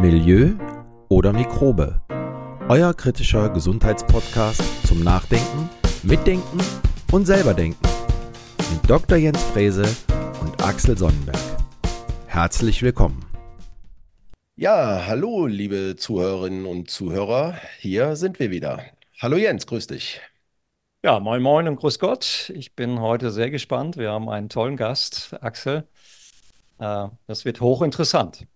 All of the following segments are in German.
Milieu oder Mikrobe. Euer kritischer Gesundheitspodcast zum Nachdenken, Mitdenken und selberdenken. Mit Dr. Jens Frese und Axel Sonnenberg. Herzlich willkommen. Ja, hallo, liebe Zuhörerinnen und Zuhörer. Hier sind wir wieder. Hallo Jens, grüß dich. Ja, moin moin und grüß Gott. Ich bin heute sehr gespannt. Wir haben einen tollen Gast, Axel. Äh, Das wird hochinteressant.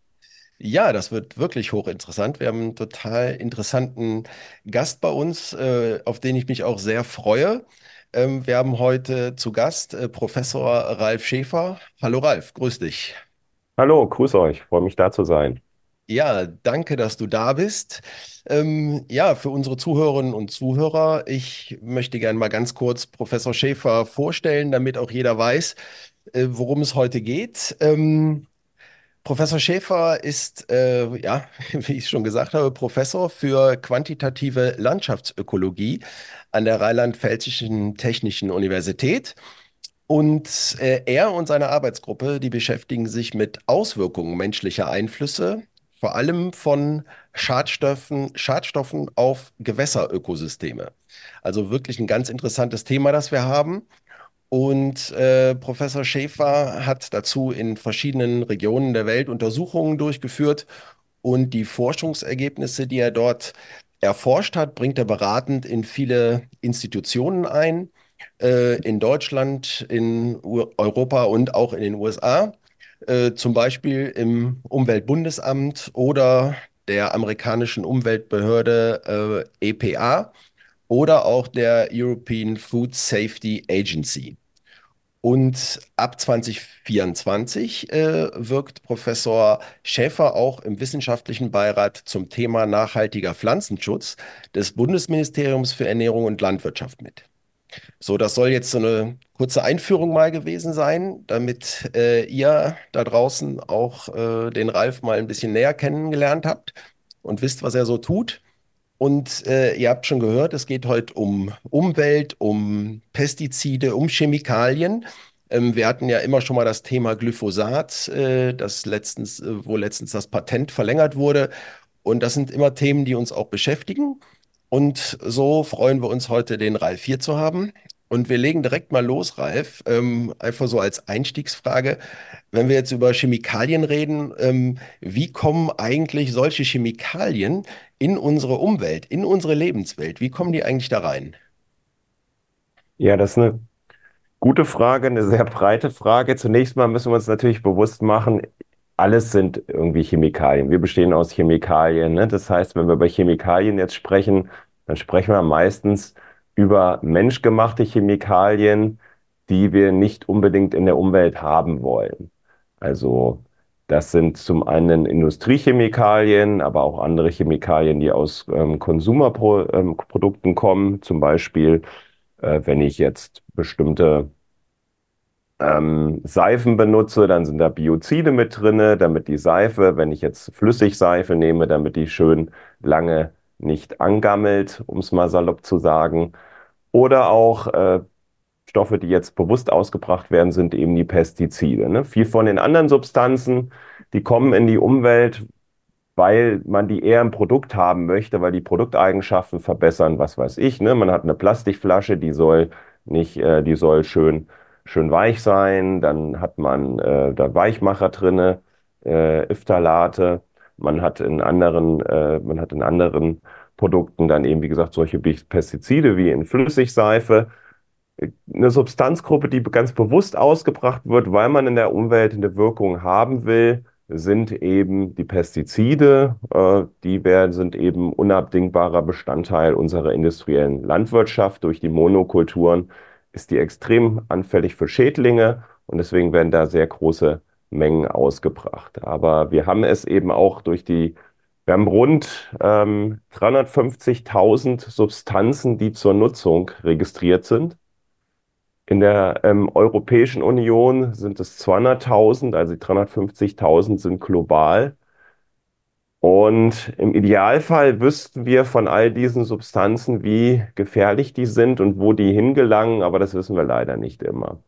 Ja, das wird wirklich hochinteressant. Wir haben einen total interessanten Gast bei uns, äh, auf den ich mich auch sehr freue. Ähm, wir haben heute zu Gast äh, Professor Ralf Schäfer. Hallo Ralf, grüß dich. Hallo, grüß euch, freue mich da zu sein. Ja, danke, dass du da bist. Ähm, ja, für unsere Zuhörerinnen und Zuhörer, ich möchte gerne mal ganz kurz Professor Schäfer vorstellen, damit auch jeder weiß, äh, worum es heute geht. Ähm, Professor Schäfer ist, äh, ja, wie ich schon gesagt habe, Professor für quantitative Landschaftsökologie an der Rheinland-Pfälzischen Technischen Universität. Und äh, er und seine Arbeitsgruppe, die beschäftigen sich mit Auswirkungen menschlicher Einflüsse, vor allem von Schadstoffen, Schadstoffen auf Gewässerökosysteme. Also wirklich ein ganz interessantes Thema, das wir haben. Und äh, Professor Schäfer hat dazu in verschiedenen Regionen der Welt Untersuchungen durchgeführt und die Forschungsergebnisse, die er dort erforscht hat, bringt er beratend in viele Institutionen ein, äh, in Deutschland, in U Europa und auch in den USA, äh, zum Beispiel im Umweltbundesamt oder der amerikanischen Umweltbehörde äh, EPA oder auch der European Food Safety Agency. Und ab 2024 äh, wirkt Professor Schäfer auch im wissenschaftlichen Beirat zum Thema nachhaltiger Pflanzenschutz des Bundesministeriums für Ernährung und Landwirtschaft mit. So, das soll jetzt so eine kurze Einführung mal gewesen sein, damit äh, ihr da draußen auch äh, den Ralf mal ein bisschen näher kennengelernt habt und wisst, was er so tut. Und äh, ihr habt schon gehört, es geht heute um Umwelt, um Pestizide, um Chemikalien. Ähm, wir hatten ja immer schon mal das Thema Glyphosat, äh, das letztens, äh, wo letztens das Patent verlängert wurde. Und das sind immer Themen, die uns auch beschäftigen. Und so freuen wir uns heute, den Ralf hier zu haben. Und wir legen direkt mal los, Ralf. Ähm, einfach so als Einstiegsfrage. Wenn wir jetzt über Chemikalien reden, ähm, wie kommen eigentlich solche Chemikalien in unsere Umwelt, in unsere Lebenswelt? Wie kommen die eigentlich da rein? Ja, das ist eine gute Frage, eine sehr breite Frage. Zunächst mal müssen wir uns natürlich bewusst machen, alles sind irgendwie Chemikalien. Wir bestehen aus Chemikalien, ne? Das heißt, wenn wir über Chemikalien jetzt sprechen, dann sprechen wir meistens über menschgemachte Chemikalien, die wir nicht unbedingt in der Umwelt haben wollen. Also das sind zum einen Industriechemikalien, aber auch andere Chemikalien, die aus ähm, Konsumerprodukten ähm, kommen. Zum Beispiel, äh, wenn ich jetzt bestimmte ähm, Seifen benutze, dann sind da Biozide mit drinne, damit die Seife, wenn ich jetzt Flüssigseife nehme, damit die schön lange nicht angammelt, um es mal salopp zu sagen. Oder auch äh, Stoffe, die jetzt bewusst ausgebracht werden, sind eben die Pestizide. Ne? Viel von den anderen Substanzen, die kommen in die Umwelt, weil man die eher im Produkt haben möchte, weil die Produkteigenschaften verbessern, was weiß ich. Ne? Man hat eine Plastikflasche, die soll nicht, äh, die soll schön, schön weich sein. Dann hat man äh, da Weichmacher drinne, äh, Phthalate. Man hat in anderen, äh, man hat in anderen Produkten dann eben, wie gesagt, solche Pestizide wie in Flüssigseife eine Substanzgruppe, die ganz bewusst ausgebracht wird, weil man in der Umwelt eine Wirkung haben will, sind eben die Pestizide. Äh, die werden, sind eben unabdingbarer Bestandteil unserer industriellen Landwirtschaft. Durch die Monokulturen ist die extrem anfällig für Schädlinge und deswegen werden da sehr große Mengen ausgebracht. Aber wir haben es eben auch durch die, wir haben rund ähm, 350.000 Substanzen, die zur Nutzung registriert sind. In der ähm, Europäischen Union sind es 200.000, also die 350.000 sind global. Und im Idealfall wüssten wir von all diesen Substanzen, wie gefährlich die sind und wo die hingelangen, aber das wissen wir leider nicht immer.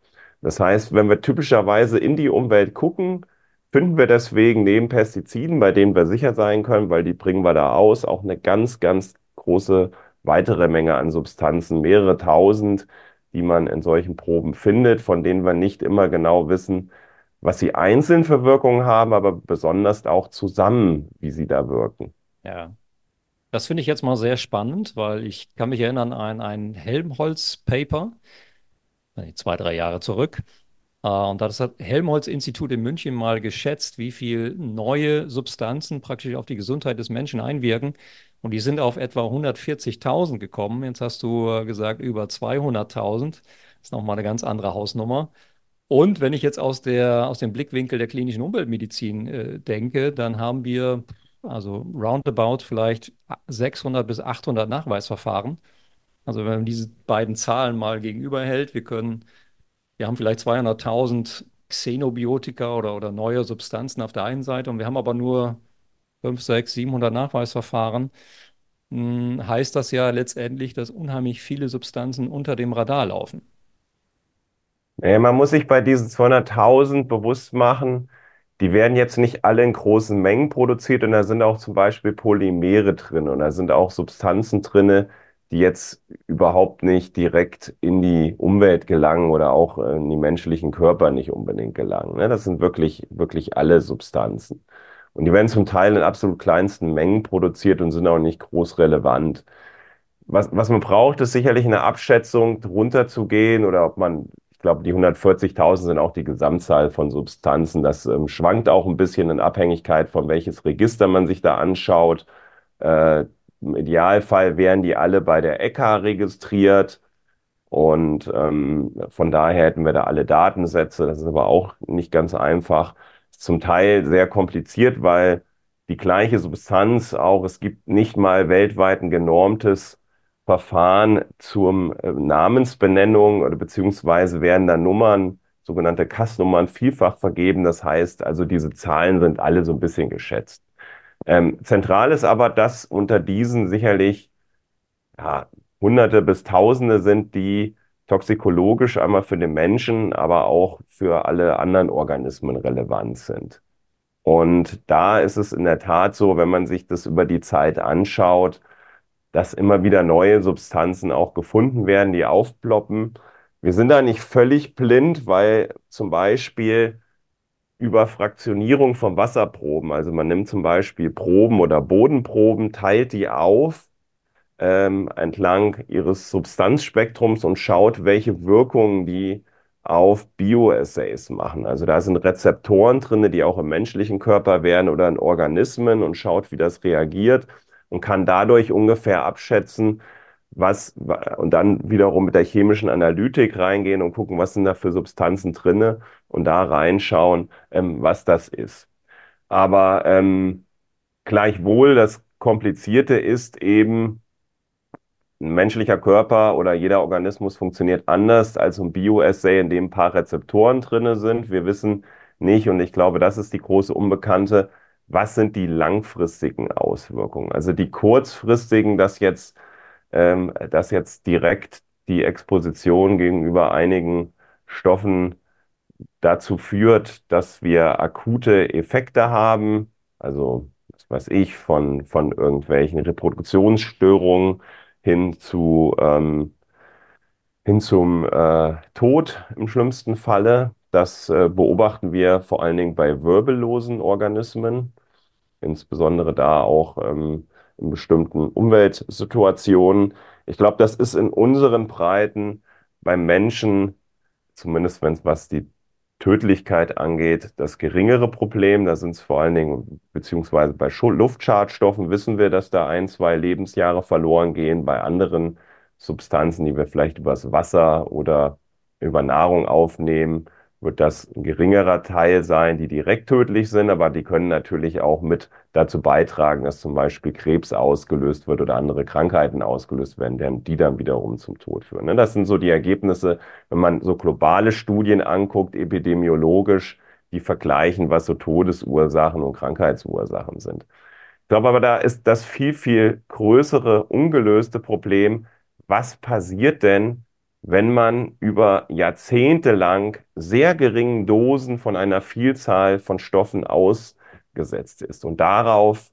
Das heißt, wenn wir typischerweise in die Umwelt gucken, finden wir deswegen neben Pestiziden, bei denen wir sicher sein können, weil die bringen wir da aus, auch eine ganz, ganz große weitere Menge an Substanzen, mehrere tausend, die man in solchen Proben findet, von denen wir nicht immer genau wissen, was sie einzeln für Wirkungen haben, aber besonders auch zusammen, wie sie da wirken. Ja. Das finde ich jetzt mal sehr spannend, weil ich kann mich erinnern an ein Helmholtz-Paper, zwei, drei Jahre zurück. Äh, und da hat das Helmholtz-Institut in München mal geschätzt, wie viel neue Substanzen praktisch auf die Gesundheit des Menschen einwirken. Und die sind auf etwa 140.000 gekommen. Jetzt hast du äh, gesagt, über 200.000. Das ist nochmal eine ganz andere Hausnummer. Und wenn ich jetzt aus der, aus dem Blickwinkel der klinischen Umweltmedizin äh, denke, dann haben wir also roundabout vielleicht 600 bis 800 Nachweisverfahren. Also wenn man diese beiden Zahlen mal gegenüberhält, wir können, wir haben vielleicht 200.000 Xenobiotika oder, oder neue Substanzen auf der einen Seite und wir haben aber nur 5, 6, 700 Nachweisverfahren. Hm, heißt das ja letztendlich, dass unheimlich viele Substanzen unter dem Radar laufen. Nee, man muss sich bei diesen 200.000 bewusst machen, die werden jetzt nicht alle in großen Mengen produziert und da sind auch zum Beispiel Polymere drin und da sind auch Substanzen drin, die jetzt überhaupt nicht direkt in die Umwelt gelangen oder auch in die menschlichen Körper nicht unbedingt gelangen. Ne? Das sind wirklich, wirklich alle Substanzen. Und die werden zum Teil in absolut kleinsten Mengen produziert und sind auch nicht groß relevant. Was, was man braucht, ist sicherlich eine Abschätzung, drunter zu gehen oder ob man ich glaube, die 140.000 sind auch die Gesamtzahl von Substanzen. Das ähm, schwankt auch ein bisschen in Abhängigkeit von welches Register man sich da anschaut. Äh, Im Idealfall wären die alle bei der ECHA registriert. Und ähm, von daher hätten wir da alle Datensätze. Das ist aber auch nicht ganz einfach. Ist zum Teil sehr kompliziert, weil die gleiche Substanz auch, es gibt nicht mal weltweit ein genormtes Verfahren zur äh, Namensbenennung oder beziehungsweise werden da Nummern, sogenannte Kassnummern, vielfach vergeben. Das heißt also, diese Zahlen sind alle so ein bisschen geschätzt. Ähm, zentral ist aber, dass unter diesen sicherlich ja, Hunderte bis Tausende sind, die toxikologisch einmal für den Menschen, aber auch für alle anderen Organismen relevant sind. Und da ist es in der Tat so, wenn man sich das über die Zeit anschaut, dass immer wieder neue Substanzen auch gefunden werden, die aufploppen. Wir sind da nicht völlig blind, weil zum Beispiel über Fraktionierung von Wasserproben, also man nimmt zum Beispiel Proben oder Bodenproben, teilt die auf ähm, entlang ihres Substanzspektrums und schaut, welche Wirkungen die auf Bioassays machen. Also da sind Rezeptoren drin, die auch im menschlichen Körper wären oder in Organismen und schaut, wie das reagiert und kann dadurch ungefähr abschätzen, was, und dann wiederum mit der chemischen Analytik reingehen und gucken, was sind da für Substanzen drinne und da reinschauen, ähm, was das ist. Aber ähm, gleichwohl, das Komplizierte ist eben, ein menschlicher Körper oder jeder Organismus funktioniert anders als ein Bioassay, in dem ein paar Rezeptoren drinne sind. Wir wissen nicht, und ich glaube, das ist die große Unbekannte, was sind die langfristigen Auswirkungen? Also die kurzfristigen, dass jetzt, ähm, dass jetzt direkt die Exposition gegenüber einigen Stoffen dazu führt, dass wir akute Effekte haben, also was weiß ich, von, von irgendwelchen Reproduktionsstörungen hin zu ähm, hin zum äh, Tod im schlimmsten Falle. Das äh, beobachten wir vor allen Dingen bei wirbellosen Organismen, insbesondere da auch ähm, in bestimmten Umweltsituationen. Ich glaube, das ist in unseren Breiten beim Menschen, zumindest wenn es was die Tödlichkeit angeht, das geringere Problem. Da sind es vor allen Dingen, beziehungsweise bei Luftschadstoffen wissen wir, dass da ein, zwei Lebensjahre verloren gehen. Bei anderen Substanzen, die wir vielleicht übers Wasser oder über Nahrung aufnehmen, wird das ein geringerer Teil sein, die direkt tödlich sind, aber die können natürlich auch mit dazu beitragen, dass zum Beispiel Krebs ausgelöst wird oder andere Krankheiten ausgelöst werden, die dann wiederum zum Tod führen. Ne? Das sind so die Ergebnisse, wenn man so globale Studien anguckt, epidemiologisch, die vergleichen, was so Todesursachen und Krankheitsursachen sind. Ich glaube aber, da ist das viel, viel größere, ungelöste Problem, was passiert denn, wenn man über Jahrzehnte lang sehr geringen Dosen von einer Vielzahl von Stoffen ausgesetzt ist. Und darauf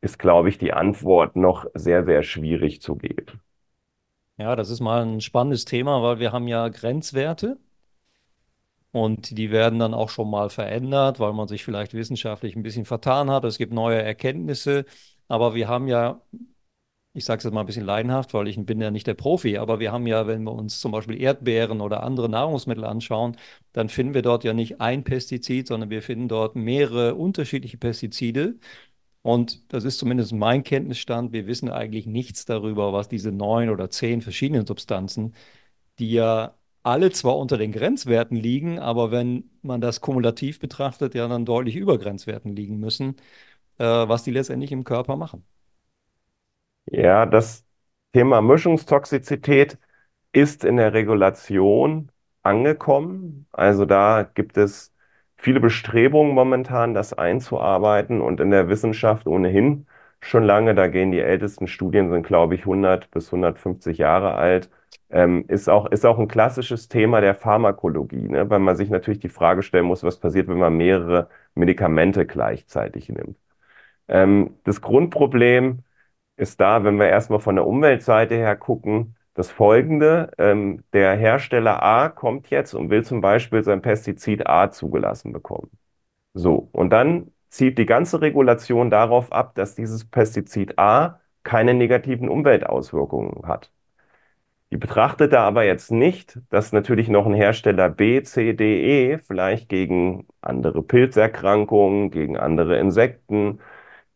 ist, glaube ich, die Antwort noch sehr, sehr schwierig zu geben. Ja, das ist mal ein spannendes Thema, weil wir haben ja Grenzwerte und die werden dann auch schon mal verändert, weil man sich vielleicht wissenschaftlich ein bisschen vertan hat. Es gibt neue Erkenntnisse, aber wir haben ja, ich sage es jetzt mal ein bisschen leidenhaft, weil ich bin ja nicht der Profi, aber wir haben ja, wenn wir uns zum Beispiel Erdbeeren oder andere Nahrungsmittel anschauen, dann finden wir dort ja nicht ein Pestizid, sondern wir finden dort mehrere unterschiedliche Pestizide. Und das ist zumindest mein Kenntnisstand. Wir wissen eigentlich nichts darüber, was diese neun oder zehn verschiedenen Substanzen, die ja alle zwar unter den Grenzwerten liegen, aber wenn man das kumulativ betrachtet, ja dann deutlich über Grenzwerten liegen müssen, äh, was die letztendlich im Körper machen. Ja, das Thema Mischungstoxizität ist in der Regulation angekommen. Also da gibt es viele Bestrebungen momentan, das einzuarbeiten und in der Wissenschaft ohnehin schon lange. Da gehen die ältesten Studien, sind glaube ich 100 bis 150 Jahre alt. Ähm, ist auch, ist auch ein klassisches Thema der Pharmakologie, ne? weil man sich natürlich die Frage stellen muss, was passiert, wenn man mehrere Medikamente gleichzeitig nimmt. Ähm, das Grundproblem ist da, wenn wir erstmal von der Umweltseite her gucken, das folgende. Ähm, der Hersteller A kommt jetzt und will zum Beispiel sein Pestizid A zugelassen bekommen. So, und dann zielt die ganze Regulation darauf ab, dass dieses Pestizid A keine negativen Umweltauswirkungen hat. Die betrachtet da aber jetzt nicht, dass natürlich noch ein Hersteller B, C, D, E vielleicht gegen andere Pilzerkrankungen, gegen andere Insekten,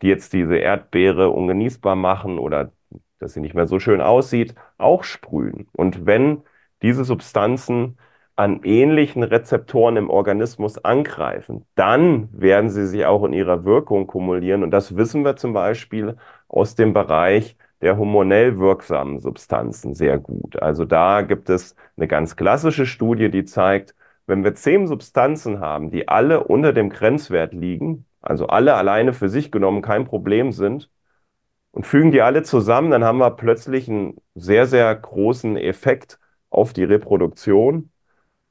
die jetzt diese Erdbeere ungenießbar machen oder dass sie nicht mehr so schön aussieht, auch sprühen. Und wenn diese Substanzen an ähnlichen Rezeptoren im Organismus angreifen, dann werden sie sich auch in ihrer Wirkung kumulieren. Und das wissen wir zum Beispiel aus dem Bereich der hormonell wirksamen Substanzen sehr gut. Also da gibt es eine ganz klassische Studie, die zeigt, wenn wir zehn Substanzen haben, die alle unter dem Grenzwert liegen, also alle alleine für sich genommen kein Problem sind, und fügen die alle zusammen, dann haben wir plötzlich einen sehr, sehr großen Effekt auf die Reproduktion.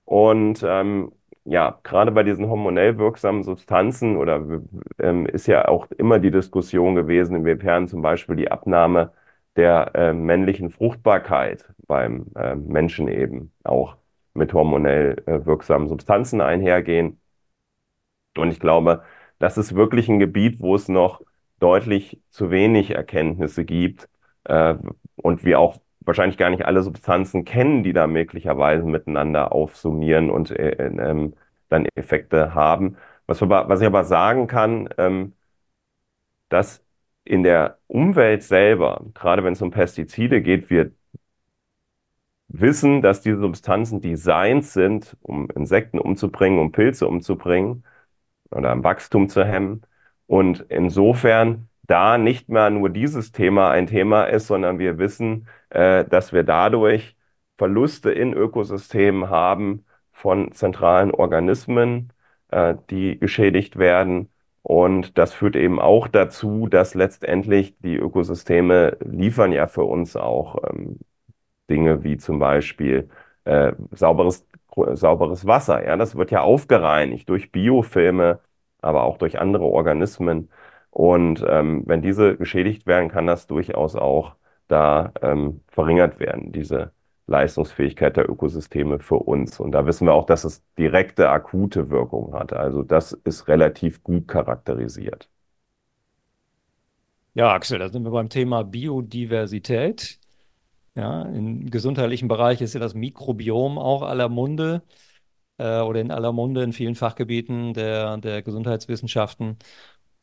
Und ähm, ja, gerade bei diesen hormonell wirksamen Substanzen oder ähm, ist ja auch immer die Diskussion gewesen, inwiefern zum Beispiel die Abnahme der äh, männlichen Fruchtbarkeit beim äh, Menschen eben auch mit hormonell äh, wirksamen Substanzen einhergehen. Und ich glaube, das ist wirklich ein Gebiet, wo es noch deutlich zu wenig Erkenntnisse gibt äh, und wir auch wahrscheinlich gar nicht alle Substanzen kennen, die da möglicherweise miteinander aufsummieren und äh, ähm, dann Effekte haben. Was, was ich aber sagen kann, ähm, dass in der Umwelt selber, gerade wenn es um Pestizide geht, wir wissen, dass diese Substanzen designt sind, um Insekten umzubringen, um Pilze umzubringen oder am Wachstum zu hemmen. Und insofern da nicht mehr nur dieses Thema ein Thema ist, sondern wir wissen, äh, dass wir dadurch Verluste in Ökosystemen haben von zentralen Organismen, äh, die geschädigt werden. Und das führt eben auch dazu, dass letztendlich die Ökosysteme liefern ja für uns auch ähm, Dinge wie zum Beispiel äh, sauberes, sauberes Wasser. Ja, das wird ja aufgereinigt durch Biofilme, aber auch durch andere Organismen. Und ähm, wenn diese geschädigt werden, kann das durchaus auch da ähm, verringert werden, diese Leistungsfähigkeit der Ökosysteme für uns. Und da wissen wir auch, dass es direkte akute Wirkung hat. Also das ist relativ gut charakterisiert. Ja, Axel, da sind wir beim Thema Biodiversität. Ja, im gesundheitlichen Bereich ist ja das Mikrobiom auch aller Munde äh, oder in aller Munde in vielen Fachgebieten der, der Gesundheitswissenschaften.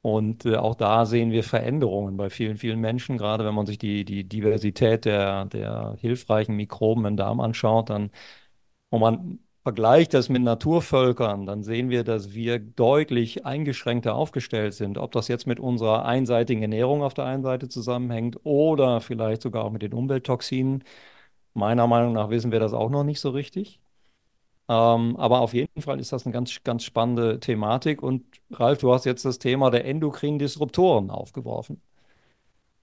Und äh, auch da sehen wir Veränderungen bei vielen, vielen Menschen. Gerade wenn man sich die, die Diversität der, der hilfreichen Mikroben im Darm anschaut, dann, und man vergleicht das mit Naturvölkern, dann sehen wir, dass wir deutlich eingeschränkter aufgestellt sind. Ob das jetzt mit unserer einseitigen Ernährung auf der einen Seite zusammenhängt oder vielleicht sogar auch mit den Umwelttoxinen. Meiner Meinung nach wissen wir das auch noch nicht so richtig. Ähm, aber auf jeden Fall ist das eine ganz, ganz spannende Thematik. Und Ralf, du hast jetzt das Thema der endokrinen Disruptoren aufgeworfen.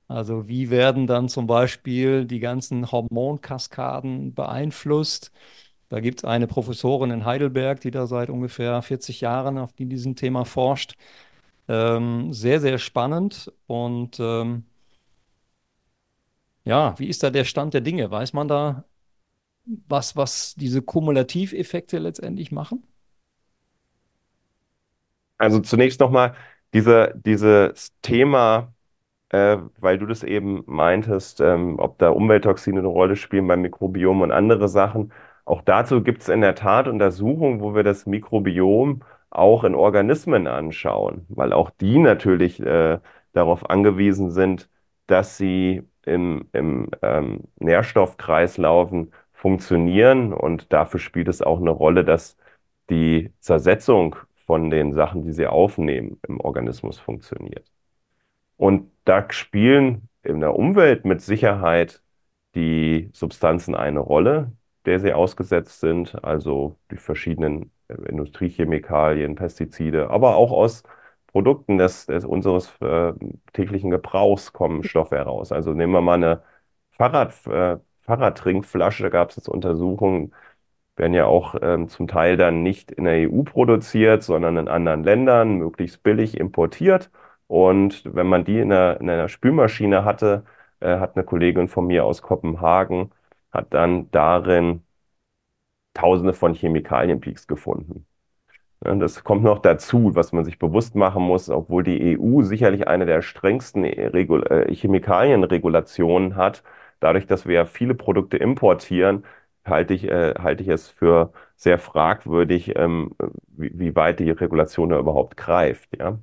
Also wie werden dann zum Beispiel die ganzen Hormonkaskaden beeinflusst? Da gibt es eine Professorin in Heidelberg, die da seit ungefähr 40 Jahren auf diesem Thema forscht. Ähm, sehr, sehr spannend. Und ähm, ja, wie ist da der Stand der Dinge? Weiß man da, was, was diese Kumulativeffekte letztendlich machen? Also zunächst nochmal diese, dieses Thema, äh, weil du das eben meintest, ähm, ob da Umwelttoxine eine Rolle spielen beim Mikrobiom und andere Sachen. Auch dazu gibt es in der Tat Untersuchungen, wo wir das Mikrobiom auch in Organismen anschauen, weil auch die natürlich äh, darauf angewiesen sind, dass sie im, im ähm, Nährstoffkreislaufen funktionieren. Und dafür spielt es auch eine Rolle, dass die Zersetzung von den Sachen, die sie aufnehmen, im Organismus funktioniert. Und da spielen in der Umwelt mit Sicherheit die Substanzen eine Rolle, der sie ausgesetzt sind, also die verschiedenen äh, Industriechemikalien, Pestizide, aber auch aus Produkten des, des unseres äh, täglichen Gebrauchs kommen Stoffe heraus. Also nehmen wir mal eine Fahrrad, äh, Fahrradtrinkflasche, da gab es jetzt Untersuchungen, werden ja auch ähm, zum Teil dann nicht in der EU produziert, sondern in anderen Ländern, möglichst billig importiert. Und wenn man die in einer, in einer Spülmaschine hatte, äh, hat eine Kollegin von mir aus Kopenhagen, hat dann darin Tausende von Chemikalienpeaks gefunden. Ja, das kommt noch dazu, was man sich bewusst machen muss, obwohl die EU sicherlich eine der strengsten Regul äh, Chemikalienregulationen hat, dadurch, dass wir viele Produkte importieren, halte ich, äh, halte ich es für sehr fragwürdig, ähm, wie, wie weit die Regulation da überhaupt greift. Ja?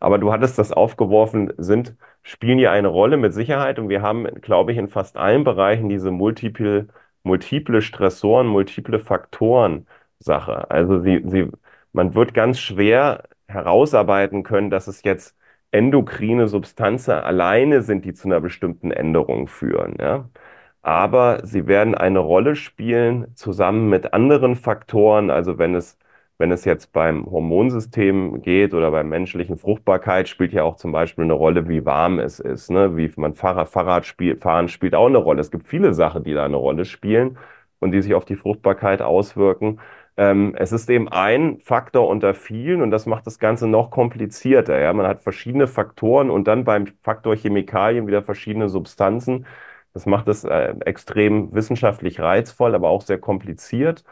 Aber du hattest das aufgeworfen, sind, spielen ja eine Rolle mit Sicherheit und wir haben, glaube ich, in fast allen Bereichen diese multiple, multiple Stressoren, multiple Faktoren Sache. Also sie, sie, man wird ganz schwer herausarbeiten können, dass es jetzt endokrine Substanzen alleine sind, die zu einer bestimmten Änderung führen. Ja? Aber sie werden eine Rolle spielen zusammen mit anderen Faktoren. Also wenn es wenn es jetzt beim Hormonsystem geht oder bei menschlichen Fruchtbarkeit, spielt ja auch zum Beispiel eine Rolle, wie warm es ist. Ne? Wie man Fahrrad, Fahrrad spielt, fahren spielt auch eine Rolle. Es gibt viele Sachen, die da eine Rolle spielen und die sich auf die Fruchtbarkeit auswirken. Ähm, es ist eben ein Faktor unter vielen und das macht das Ganze noch komplizierter. Ja? Man hat verschiedene Faktoren und dann beim Faktor Chemikalien wieder verschiedene Substanzen. Das macht es äh, extrem wissenschaftlich reizvoll, aber auch sehr kompliziert.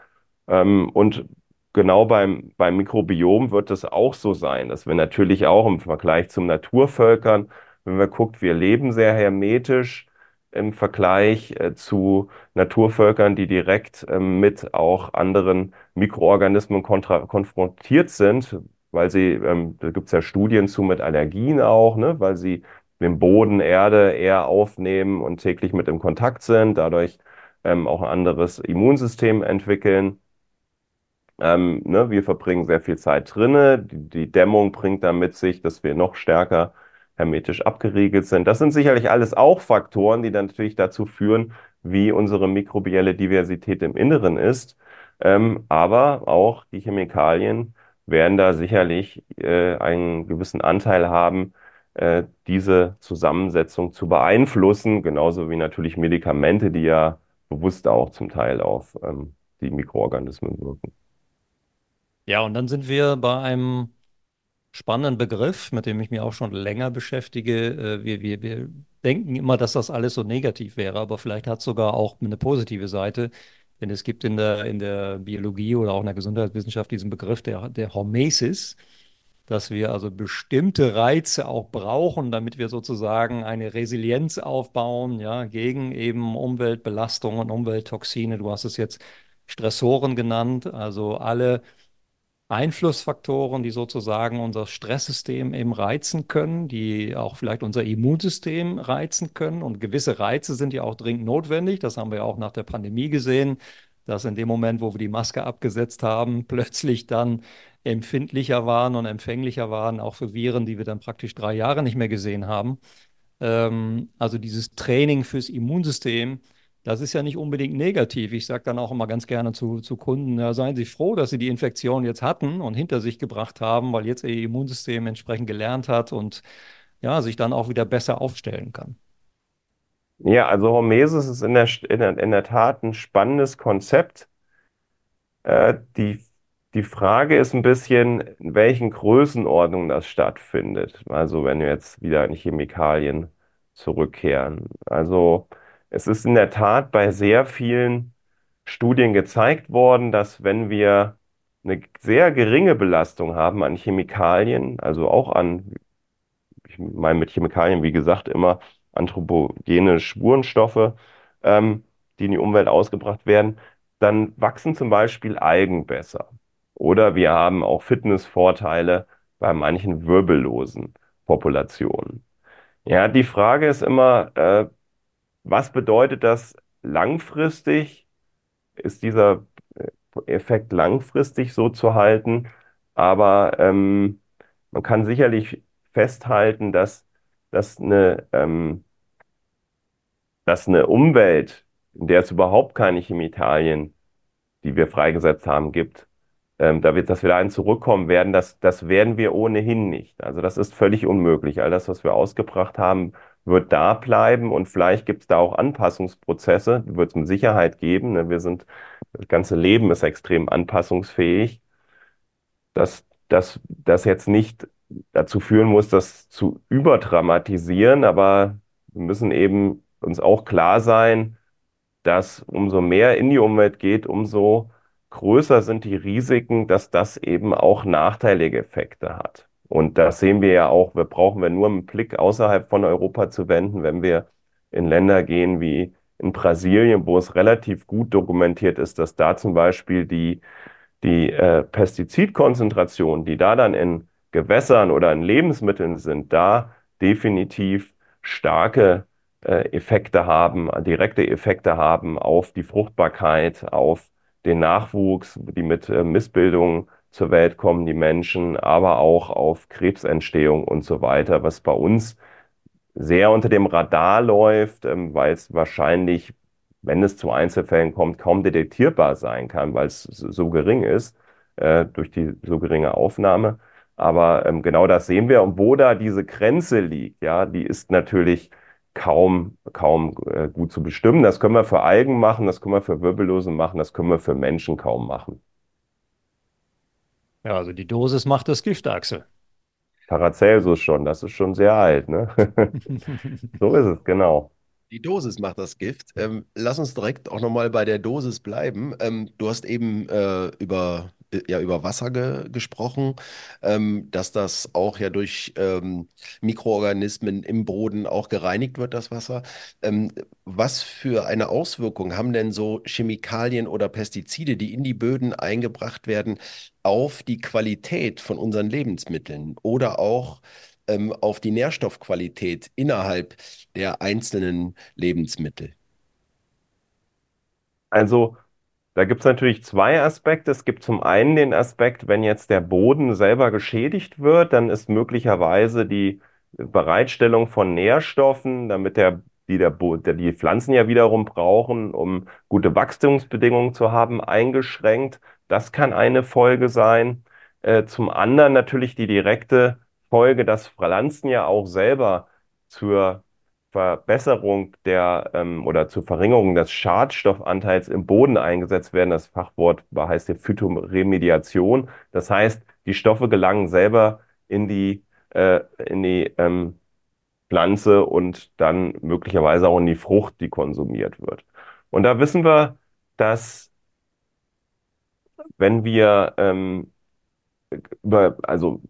Ähm, und genau beim, beim Mikrobiom wird es auch so sein, dass wir natürlich auch im Vergleich zum Naturvölkern, wenn wir guckt, wir leben sehr hermetisch im Vergleich äh, zu Naturvölkern, die direkt äh, mit auch anderen Mikroorganismen konfrontiert sind, weil sie, ähm, da gibt es ja Studien zu mit Allergien auch, ne, weil sie den Boden, Erde eher aufnehmen und täglich mit im Kontakt sind, dadurch ähm, auch ein anderes Immunsystem entwickeln. Ähm, ne, wir verbringen sehr viel Zeit drinne. Die, die, Dämmung bringt dann mit sich, dass wir noch stärker hermetisch abgeriegelt sind. Das sind sicherlich alles auch Faktoren, die dann natürlich dazu führen, wie unsere mikrobielle Diversität im Inneren ist. Ähm, aber auch die Chemikalien werden da sicherlich äh, einen gewissen Anteil haben, äh, diese Zusammensetzung zu beeinflussen, genauso wie natürlich Medikamente, die ja bewusst auch zum Teil auf ähm, die Mikroorganismen wirken. Ja, und dann sind wir bei einem spannenden Begriff, mit dem ich mich auch schon länger beschäftige. Äh, wir, wir, wir denken immer, dass das alles so negativ wäre, aber vielleicht hat es sogar auch eine positive Seite. Denn es gibt in der, in der Biologie oder auch in der Gesundheitswissenschaft diesen Begriff der, der Hormesis, dass wir also bestimmte Reize auch brauchen, damit wir sozusagen eine Resilienz aufbauen, ja, gegen eben Umweltbelastungen, Umwelttoxine. Du hast es jetzt Stressoren genannt, also alle Einflussfaktoren, die sozusagen unser Stresssystem eben reizen können, die auch vielleicht unser Immunsystem reizen können. Und gewisse Reize sind ja auch dringend notwendig. Das haben wir auch nach der Pandemie gesehen, dass in dem Moment, wo wir die Maske abgesetzt haben, plötzlich dann empfindlicher waren und empfänglicher waren, auch für Viren, die wir dann praktisch drei Jahre nicht mehr gesehen haben. Ähm, also dieses Training fürs Immunsystem das ist ja nicht unbedingt negativ. Ich sage dann auch immer ganz gerne zu, zu Kunden, ja, seien Sie froh, dass Sie die Infektion jetzt hatten und hinter sich gebracht haben, weil jetzt Ihr Immunsystem entsprechend gelernt hat und ja, sich dann auch wieder besser aufstellen kann. Ja, also Hormesis ist in der, in der, in der Tat ein spannendes Konzept. Äh, die, die Frage ist ein bisschen, in welchen Größenordnungen das stattfindet. Also wenn wir jetzt wieder an Chemikalien zurückkehren. Also es ist in der Tat bei sehr vielen Studien gezeigt worden, dass wenn wir eine sehr geringe Belastung haben an Chemikalien, also auch an, ich meine mit Chemikalien, wie gesagt, immer anthropogene Spurenstoffe, ähm, die in die Umwelt ausgebracht werden, dann wachsen zum Beispiel Algen besser. Oder wir haben auch Fitnessvorteile bei manchen wirbellosen Populationen. Ja, die Frage ist immer, äh, was bedeutet das langfristig? Ist dieser äh, Effekt langfristig so zu halten? Aber ähm, man kann sicherlich festhalten, dass, dass, eine, ähm, dass eine Umwelt, in der es überhaupt keine Chemikalien, die wir freigesetzt haben, gibt, ähm, da wird, dass wir da ein zurückkommen werden, das, das werden wir ohnehin nicht. Also das ist völlig unmöglich. All das, was wir ausgebracht haben, wird da bleiben und vielleicht gibt es da auch Anpassungsprozesse, die wird es mit Sicherheit geben. Ne? Wir sind, das ganze Leben ist extrem anpassungsfähig, dass das jetzt nicht dazu führen muss, das zu überdramatisieren, aber wir müssen eben uns auch klar sein, dass umso mehr in die Umwelt geht, umso größer sind die Risiken, dass das eben auch nachteilige Effekte hat. Und das sehen wir ja auch, wir brauchen wir nur einen Blick außerhalb von Europa zu wenden, wenn wir in Länder gehen wie in Brasilien, wo es relativ gut dokumentiert ist, dass da zum Beispiel die, die äh, Pestizidkonzentration, die da dann in Gewässern oder in Lebensmitteln sind, da definitiv starke äh, Effekte haben, direkte Effekte haben auf die Fruchtbarkeit, auf den Nachwuchs, die mit äh, Missbildungen zur Welt kommen, die Menschen, aber auch auf Krebsentstehung und so weiter, was bei uns sehr unter dem Radar läuft, ähm, weil es wahrscheinlich, wenn es zu Einzelfällen kommt, kaum detektierbar sein kann, weil es so gering ist, äh, durch die so geringe Aufnahme. Aber ähm, genau das sehen wir. Und wo da diese Grenze liegt, ja, die ist natürlich kaum, kaum äh, gut zu bestimmen. Das können wir für Algen machen, das können wir für Wirbellosen machen, das können wir für Menschen kaum machen. Ja, also die Dosis macht das Gift, Axel. Paracelsus schon, das ist schon sehr alt, ne? So ist es, genau. Die Dosis macht das Gift. Ähm, lass uns direkt auch nochmal bei der Dosis bleiben. Ähm, du hast eben äh, über, ja, über Wasser ge gesprochen, ähm, dass das auch ja durch ähm, Mikroorganismen im Boden auch gereinigt wird, das Wasser. Ähm, was für eine Auswirkung haben denn so Chemikalien oder Pestizide, die in die Böden eingebracht werden, auf die Qualität von unseren Lebensmitteln oder auch ähm, auf die Nährstoffqualität innerhalb der einzelnen Lebensmittel? Also, da gibt es natürlich zwei Aspekte. Es gibt zum einen den Aspekt, wenn jetzt der Boden selber geschädigt wird, dann ist möglicherweise die Bereitstellung von Nährstoffen, damit der, die, der, die Pflanzen ja wiederum brauchen, um gute Wachstumsbedingungen zu haben, eingeschränkt. Das kann eine Folge sein. Äh, zum anderen natürlich die direkte Folge, dass Pflanzen ja auch selber zur Verbesserung der ähm, oder zur Verringerung des Schadstoffanteils im Boden eingesetzt werden. Das Fachwort heißt hier Phytoremediation. Das heißt, die Stoffe gelangen selber in die, äh, in die ähm, Pflanze und dann möglicherweise auch in die Frucht, die konsumiert wird. Und da wissen wir, dass wenn wir ähm, über, also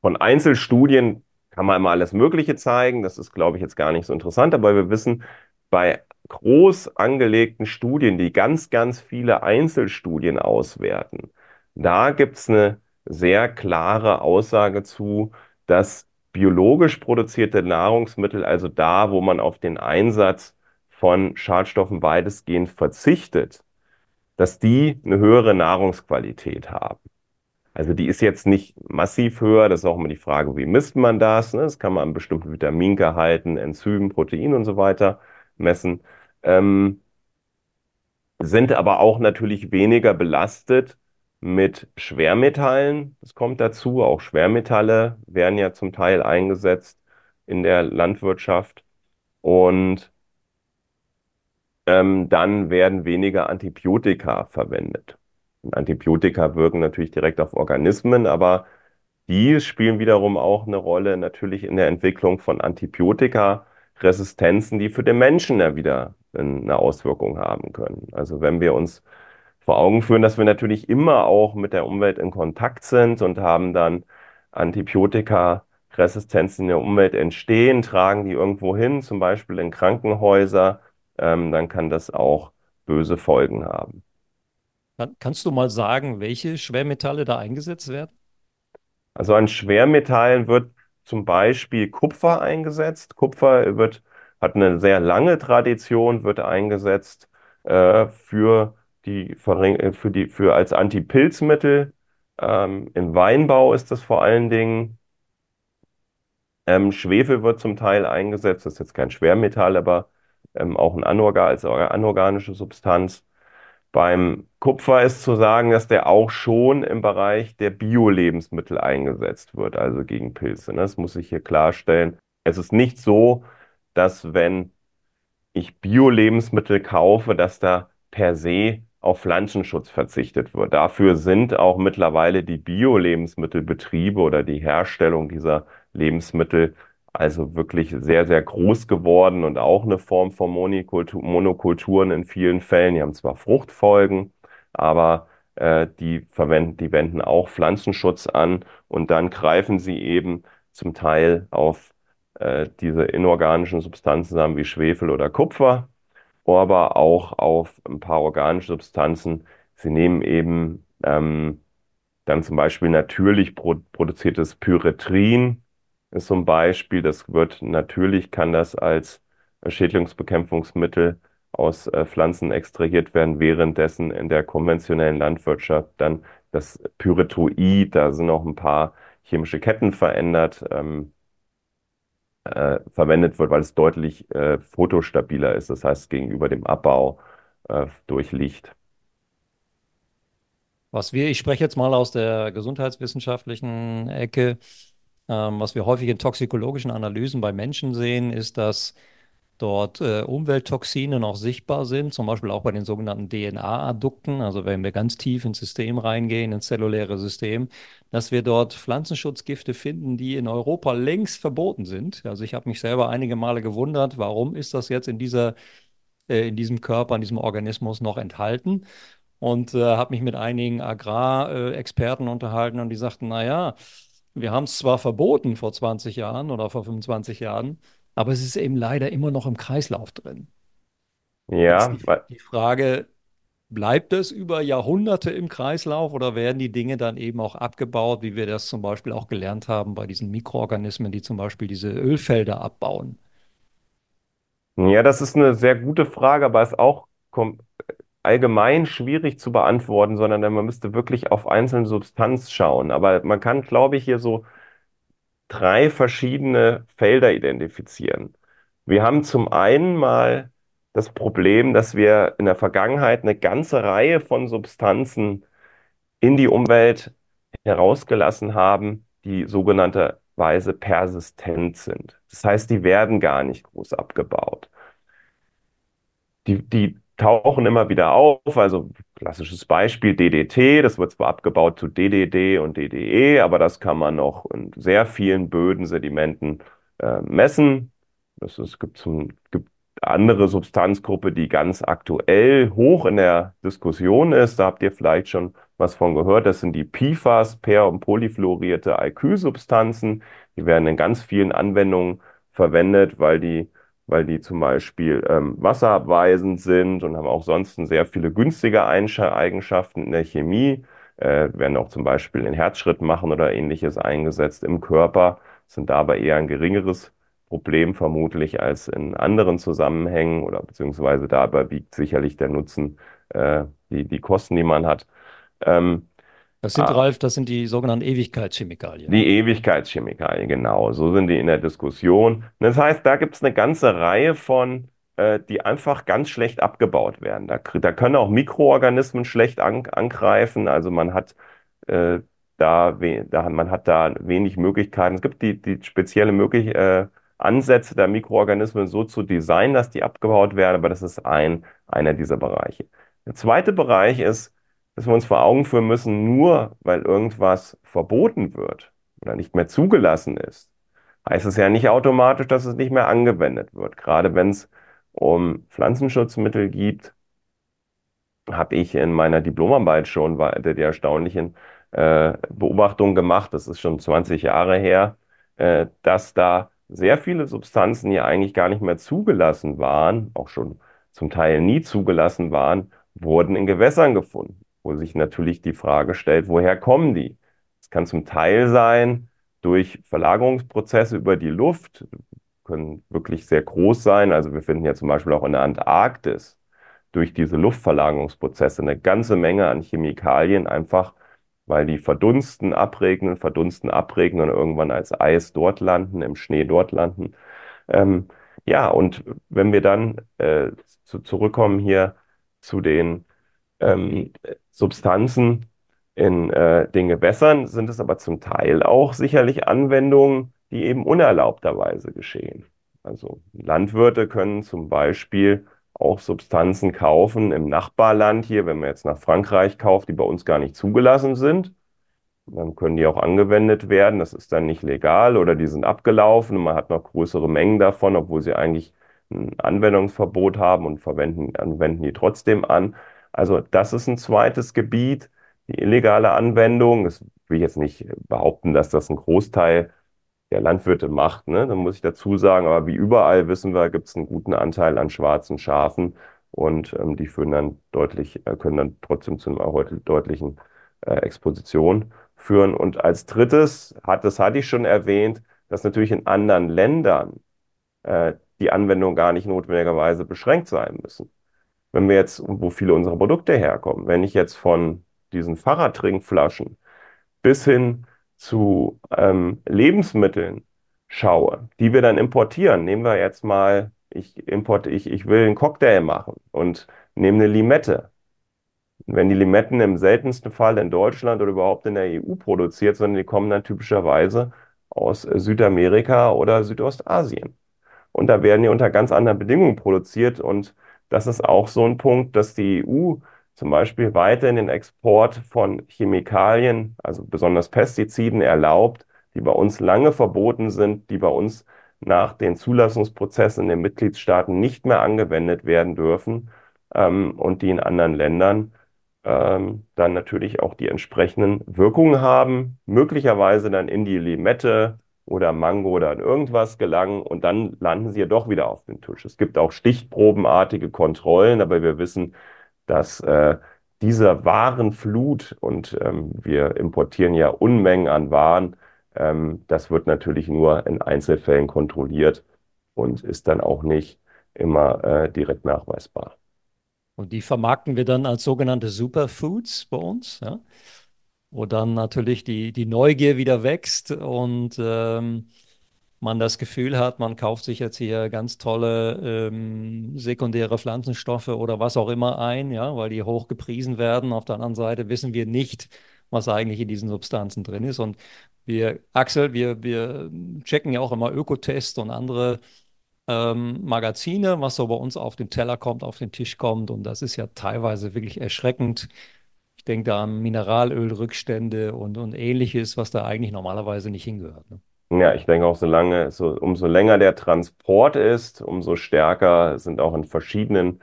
von Einzelstudien kann man immer alles Mögliche zeigen. Das ist, glaube ich, jetzt gar nicht so interessant. Aber wir wissen, bei groß angelegten Studien, die ganz, ganz viele Einzelstudien auswerten, da gibt es eine sehr klare Aussage zu, dass biologisch produzierte Nahrungsmittel, also da, wo man auf den Einsatz von Schadstoffen weitestgehend verzichtet, dass die eine höhere Nahrungsqualität haben. Also die ist jetzt nicht massiv höher. Das ist auch immer die Frage, wie misst man das? Ne? Das kann man an bestimmten Vitamingehalten, Enzymen, Proteinen und so weiter messen. Ähm, sind aber auch natürlich weniger belastet mit Schwermetallen. Das kommt dazu. Auch Schwermetalle werden ja zum Teil eingesetzt in der Landwirtschaft. Und ähm, dann werden weniger Antibiotika verwendet. Antibiotika wirken natürlich direkt auf Organismen, aber die spielen wiederum auch eine Rolle natürlich in der Entwicklung von Antibiotika-Resistenzen, die für den Menschen ja wieder eine Auswirkung haben können. Also wenn wir uns vor Augen führen, dass wir natürlich immer auch mit der Umwelt in Kontakt sind und haben dann Antibiotika-Resistenzen in der Umwelt entstehen, tragen die irgendwo hin, zum Beispiel in Krankenhäuser, ähm, dann kann das auch böse Folgen haben. Kann, kannst du mal sagen, welche Schwermetalle da eingesetzt werden? Also an Schwermetallen wird zum Beispiel Kupfer eingesetzt. Kupfer wird, hat eine sehr lange Tradition, wird eingesetzt äh, für die, äh, für die, für als Antipilzmittel. Ähm, Im Weinbau ist das vor allen Dingen. Ähm, Schwefel wird zum Teil eingesetzt, das ist jetzt kein Schwermetall, aber ähm, auch ein Anorgan, als anorganische Substanz. Beim Kupfer ist zu sagen, dass der auch schon im Bereich der Bio-Lebensmittel eingesetzt wird, also gegen Pilze. Ne? Das muss ich hier klarstellen. Es ist nicht so, dass wenn ich Bio-Lebensmittel kaufe, dass da per se auf Pflanzenschutz verzichtet wird. Dafür sind auch mittlerweile die Bio-Lebensmittelbetriebe oder die Herstellung dieser Lebensmittel also wirklich sehr, sehr groß geworden und auch eine Form von Monokulturen in vielen Fällen. Die haben zwar Fruchtfolgen, aber äh, die verwenden, die wenden auch Pflanzenschutz an und dann greifen sie eben zum Teil auf äh, diese inorganischen Substanzen haben wie Schwefel oder Kupfer, aber auch auf ein paar organische Substanzen. Sie nehmen eben ähm, dann zum Beispiel natürlich produziertes Pyretrin, ist so Beispiel. Das wird natürlich kann das als Schädlingsbekämpfungsmittel aus äh, Pflanzen extrahiert werden, währenddessen in der konventionellen Landwirtschaft dann das Pyrethroid, da sind noch ein paar chemische Ketten verändert, ähm, äh, verwendet wird, weil es deutlich äh, fotostabiler ist, das heißt gegenüber dem Abbau äh, durch Licht. Was wir, ich spreche jetzt mal aus der gesundheitswissenschaftlichen Ecke, ähm, was wir häufig in toxikologischen Analysen bei Menschen sehen, ist, dass dort äh, Umwelttoxine noch sichtbar sind, zum Beispiel auch bei den sogenannten DNA-Addukten, also wenn wir ganz tief ins System reingehen, ins zelluläre System, dass wir dort Pflanzenschutzgifte finden, die in Europa längst verboten sind. Also ich habe mich selber einige Male gewundert, warum ist das jetzt in dieser, äh, in diesem Körper, in diesem Organismus noch enthalten? Und äh, habe mich mit einigen Agrarexperten unterhalten und die sagten, naja, wir haben es zwar verboten vor 20 Jahren oder vor 25 Jahren, aber es ist eben leider immer noch im Kreislauf drin. Ja, die, die Frage, bleibt es über Jahrhunderte im Kreislauf oder werden die Dinge dann eben auch abgebaut, wie wir das zum Beispiel auch gelernt haben bei diesen Mikroorganismen, die zum Beispiel diese Ölfelder abbauen? Ja, das ist eine sehr gute Frage, aber ist auch allgemein schwierig zu beantworten, sondern man müsste wirklich auf einzelne Substanz schauen. Aber man kann, glaube ich, hier so drei verschiedene Felder identifizieren. Wir haben zum einen mal das Problem, dass wir in der Vergangenheit eine ganze Reihe von Substanzen in die Umwelt herausgelassen haben, die sogenannterweise persistent sind. Das heißt, die werden gar nicht groß abgebaut. Die, die tauchen immer wieder auf. Also klassisches Beispiel DDT, das wird zwar abgebaut zu DDD und DDE, aber das kann man noch in sehr vielen Böden, Sedimenten äh, messen. Das ist, gibt, zum, gibt andere Substanzgruppe, die ganz aktuell hoch in der Diskussion ist. Da habt ihr vielleicht schon was von gehört. Das sind die PFAS, per- und polyfluorierte Alkylsubstanzen. Die werden in ganz vielen Anwendungen verwendet, weil die weil die zum Beispiel ähm, wasserabweisend sind und haben auch sonst sehr viele günstige Eigenschaften in der Chemie, äh, werden auch zum Beispiel in Herzschritt machen oder ähnliches eingesetzt im Körper, sind dabei eher ein geringeres Problem vermutlich als in anderen Zusammenhängen oder beziehungsweise dabei wiegt sicherlich der Nutzen äh, die, die Kosten, die man hat. Ähm, das sind, ah, Ralf, das sind die sogenannten Ewigkeitschemikalien. Die Ewigkeitschemikalien, genau. So sind die in der Diskussion. Das heißt, da gibt es eine ganze Reihe von, äh, die einfach ganz schlecht abgebaut werden. Da, da können auch Mikroorganismen schlecht an, angreifen. Also man hat äh, da, da, man hat da wenig Möglichkeiten. Es gibt die, die spezielle Möglichkeit, äh, Ansätze der Mikroorganismen so zu designen, dass die abgebaut werden, aber das ist ein, einer dieser Bereiche. Der zweite Bereich ist, dass wir uns vor Augen führen müssen, nur weil irgendwas verboten wird oder nicht mehr zugelassen ist, heißt es ja nicht automatisch, dass es nicht mehr angewendet wird. Gerade wenn es um Pflanzenschutzmittel geht, habe ich in meiner Diplomarbeit schon die erstaunlichen äh, Beobachtungen gemacht, das ist schon 20 Jahre her, äh, dass da sehr viele Substanzen, die eigentlich gar nicht mehr zugelassen waren, auch schon zum Teil nie zugelassen waren, wurden in Gewässern gefunden, wo sich natürlich die Frage stellt, woher kommen die? Es kann zum Teil sein durch Verlagerungsprozesse über die Luft, können wirklich sehr groß sein. Also wir finden ja zum Beispiel auch in der Antarktis durch diese Luftverlagerungsprozesse eine ganze Menge an Chemikalien, einfach weil die verdunsten, abregnen, verdunsten, abregnen und irgendwann als Eis dort landen, im Schnee dort landen. Ähm, ja, und wenn wir dann äh, zu, zurückkommen hier zu den ähm, Substanzen in äh, den Gewässern, sind es aber zum Teil auch sicherlich Anwendungen, die eben unerlaubterweise geschehen. Also Landwirte können zum Beispiel auch Substanzen kaufen im Nachbarland hier, wenn man jetzt nach Frankreich kauft, die bei uns gar nicht zugelassen sind. Dann können die auch angewendet werden. Das ist dann nicht legal oder die sind abgelaufen und man hat noch größere Mengen davon, obwohl sie eigentlich ein Anwendungsverbot haben und verwenden, anwenden die trotzdem an. Also das ist ein zweites Gebiet, die illegale Anwendung. Das will ich jetzt nicht behaupten, dass das ein Großteil der Landwirte macht. Ne? Dann muss ich dazu sagen, aber wie überall wissen wir, gibt es einen guten Anteil an schwarzen Schafen und ähm, die führen dann deutlich, äh, können dann trotzdem zu einer deutlichen äh, Exposition führen. Und als drittes, hat, das hatte ich schon erwähnt, dass natürlich in anderen Ländern äh, die Anwendung gar nicht notwendigerweise beschränkt sein müssen. Wenn wir jetzt, wo viele unserer Produkte herkommen, wenn ich jetzt von diesen Fahrradtrinkflaschen bis hin zu ähm, Lebensmitteln schaue, die wir dann importieren, nehmen wir jetzt mal, ich, import, ich, ich will einen Cocktail machen und nehme eine Limette. Wenn die Limetten im seltensten Fall in Deutschland oder überhaupt in der EU produziert, sondern die kommen dann typischerweise aus Südamerika oder Südostasien. Und da werden die unter ganz anderen Bedingungen produziert. Und das ist auch so ein Punkt, dass die EU zum Beispiel weiterhin den Export von Chemikalien, also besonders Pestiziden, erlaubt, die bei uns lange verboten sind, die bei uns nach den Zulassungsprozessen in den Mitgliedstaaten nicht mehr angewendet werden dürfen ähm, und die in anderen Ländern ähm, dann natürlich auch die entsprechenden Wirkungen haben, möglicherweise dann in die Limette oder Mango oder in irgendwas gelangen und dann landen sie ja doch wieder auf dem Tisch. Es gibt auch stichprobenartige Kontrollen, aber wir wissen, dass äh, dieser Warenflut, und ähm, wir importieren ja Unmengen an Waren, ähm, das wird natürlich nur in Einzelfällen kontrolliert und ist dann auch nicht immer äh, direkt nachweisbar. Und die vermarkten wir dann als sogenannte Superfoods bei uns, ja? Wo dann natürlich die, die Neugier wieder wächst und ähm, man das Gefühl hat, man kauft sich jetzt hier ganz tolle ähm, sekundäre Pflanzenstoffe oder was auch immer ein, ja, weil die hoch gepriesen werden. Auf der anderen Seite wissen wir nicht, was eigentlich in diesen Substanzen drin ist. Und wir, Axel, wir, wir checken ja auch immer Ökotest und andere ähm, Magazine, was so bei uns auf den Teller kommt, auf den Tisch kommt. Und das ist ja teilweise wirklich erschreckend. Ich denke da an Mineralölrückstände und, und ähnliches, was da eigentlich normalerweise nicht hingehört. Ne? Ja, ich denke auch, solange, so, umso länger der Transport ist, umso stärker sind auch in verschiedenen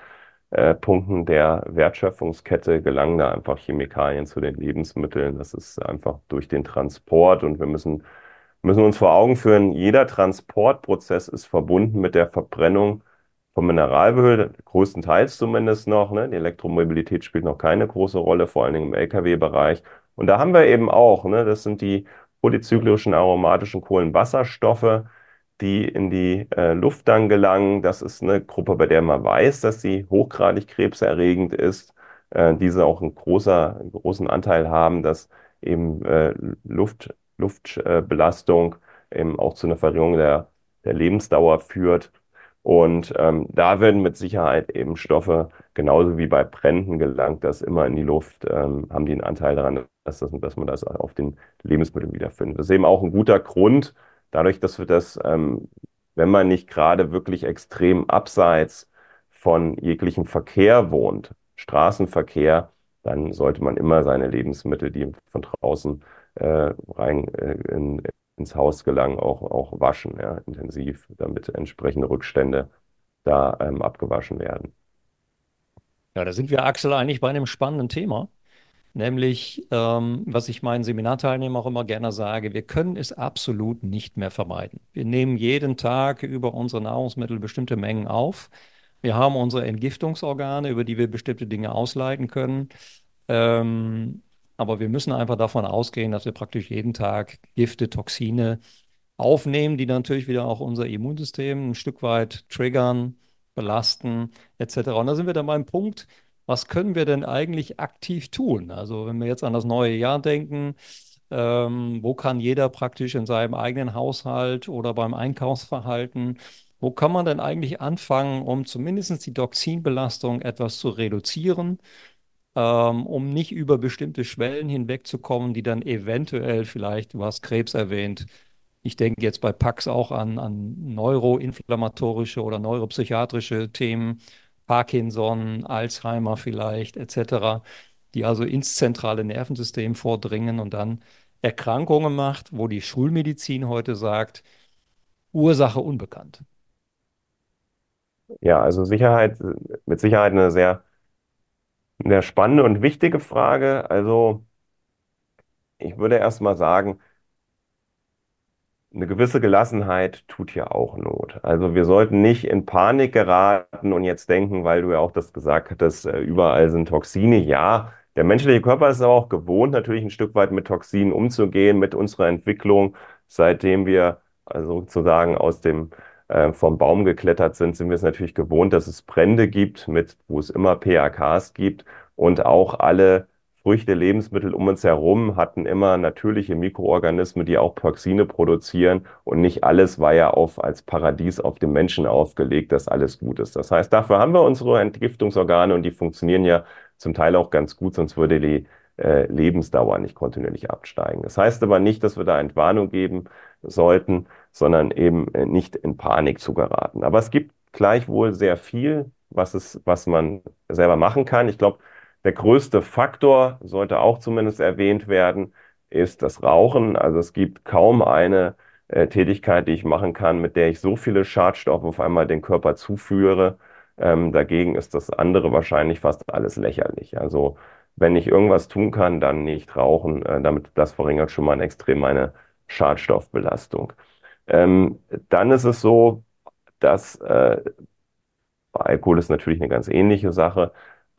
äh, Punkten der Wertschöpfungskette gelangen da einfach Chemikalien zu den Lebensmitteln. Das ist einfach durch den Transport und wir müssen, müssen uns vor Augen führen, jeder Transportprozess ist verbunden mit der Verbrennung von Mineralöl, größtenteils zumindest noch. Ne? Die Elektromobilität spielt noch keine große Rolle, vor allen Dingen im Lkw-Bereich. Und da haben wir eben auch, ne, das sind die polyzyklischen aromatischen Kohlenwasserstoffe, die in die äh, Luft dann gelangen. Das ist eine Gruppe, bei der man weiß, dass sie hochgradig krebserregend ist. Äh, diese auch einen, großer, einen großen Anteil haben, dass eben äh, Luft, Luftbelastung eben auch zu einer Verringerung der, der Lebensdauer führt. Und ähm, da werden mit Sicherheit eben Stoffe, genauso wie bei Bränden gelangt, das immer in die Luft, ähm, haben die einen Anteil daran, dass, das, dass man das auf den Lebensmitteln wiederfindet. Das ist eben auch ein guter Grund, dadurch, dass wir das ähm, wenn man nicht gerade wirklich extrem abseits von jeglichem Verkehr wohnt, Straßenverkehr, dann sollte man immer seine Lebensmittel, die von draußen äh, rein äh, in, ins Haus gelangen, auch, auch waschen, ja, intensiv, damit entsprechende Rückstände da ähm, abgewaschen werden. Ja, da sind wir, Axel, eigentlich bei einem spannenden Thema. Nämlich, ähm, was ich meinen Seminarteilnehmern auch immer gerne sage, wir können es absolut nicht mehr vermeiden. Wir nehmen jeden Tag über unsere Nahrungsmittel bestimmte Mengen auf. Wir haben unsere Entgiftungsorgane, über die wir bestimmte Dinge ausleiten können. Ähm, aber wir müssen einfach davon ausgehen, dass wir praktisch jeden Tag Gifte, Toxine aufnehmen, die natürlich wieder auch unser Immunsystem ein Stück weit triggern, belasten, etc. Und da sind wir dann beim Punkt, was können wir denn eigentlich aktiv tun? Also wenn wir jetzt an das neue Jahr denken, ähm, wo kann jeder praktisch in seinem eigenen Haushalt oder beim Einkaufsverhalten, wo kann man denn eigentlich anfangen, um zumindest die Toxinbelastung etwas zu reduzieren, ähm, um nicht über bestimmte Schwellen hinwegzukommen, die dann eventuell vielleicht, du hast Krebs erwähnt, ich denke jetzt bei Pax auch an, an neuroinflammatorische oder neuropsychiatrische Themen, Parkinson, Alzheimer vielleicht etc., die also ins zentrale Nervensystem vordringen und dann Erkrankungen macht, wo die Schulmedizin heute sagt, Ursache unbekannt. Ja, also Sicherheit, mit Sicherheit eine sehr, sehr spannende und wichtige Frage. Also ich würde erst mal sagen, eine gewisse Gelassenheit tut ja auch Not. Also wir sollten nicht in Panik geraten und jetzt denken, weil du ja auch das gesagt hattest, äh, überall sind Toxine. Ja, der menschliche Körper ist aber auch gewohnt, natürlich ein Stück weit mit Toxinen umzugehen, mit unserer Entwicklung. Seitdem wir also sozusagen aus dem äh, vom Baum geklettert sind, sind wir es natürlich gewohnt, dass es Brände gibt, mit, wo es immer PAKs gibt und auch alle Früchte, Lebensmittel um uns herum hatten immer natürliche Mikroorganismen, die auch Toxine produzieren und nicht alles war ja auf, als Paradies auf dem Menschen aufgelegt, dass alles gut ist. Das heißt, dafür haben wir unsere Entgiftungsorgane und die funktionieren ja zum Teil auch ganz gut, sonst würde die äh, Lebensdauer nicht kontinuierlich absteigen. Das heißt aber nicht, dass wir da Entwarnung geben sollten, sondern eben äh, nicht in Panik zu geraten. Aber es gibt gleichwohl sehr viel, was es, was man selber machen kann. Ich glaube, der größte Faktor, sollte auch zumindest erwähnt werden, ist das Rauchen. Also es gibt kaum eine äh, Tätigkeit, die ich machen kann, mit der ich so viele Schadstoffe auf einmal den Körper zuführe. Ähm, dagegen ist das andere wahrscheinlich fast alles lächerlich. Also wenn ich irgendwas tun kann, dann nicht rauchen. Äh, damit das verringert schon mal extrem meine Schadstoffbelastung. Ähm, dann ist es so, dass äh, Alkohol ist natürlich eine ganz ähnliche Sache.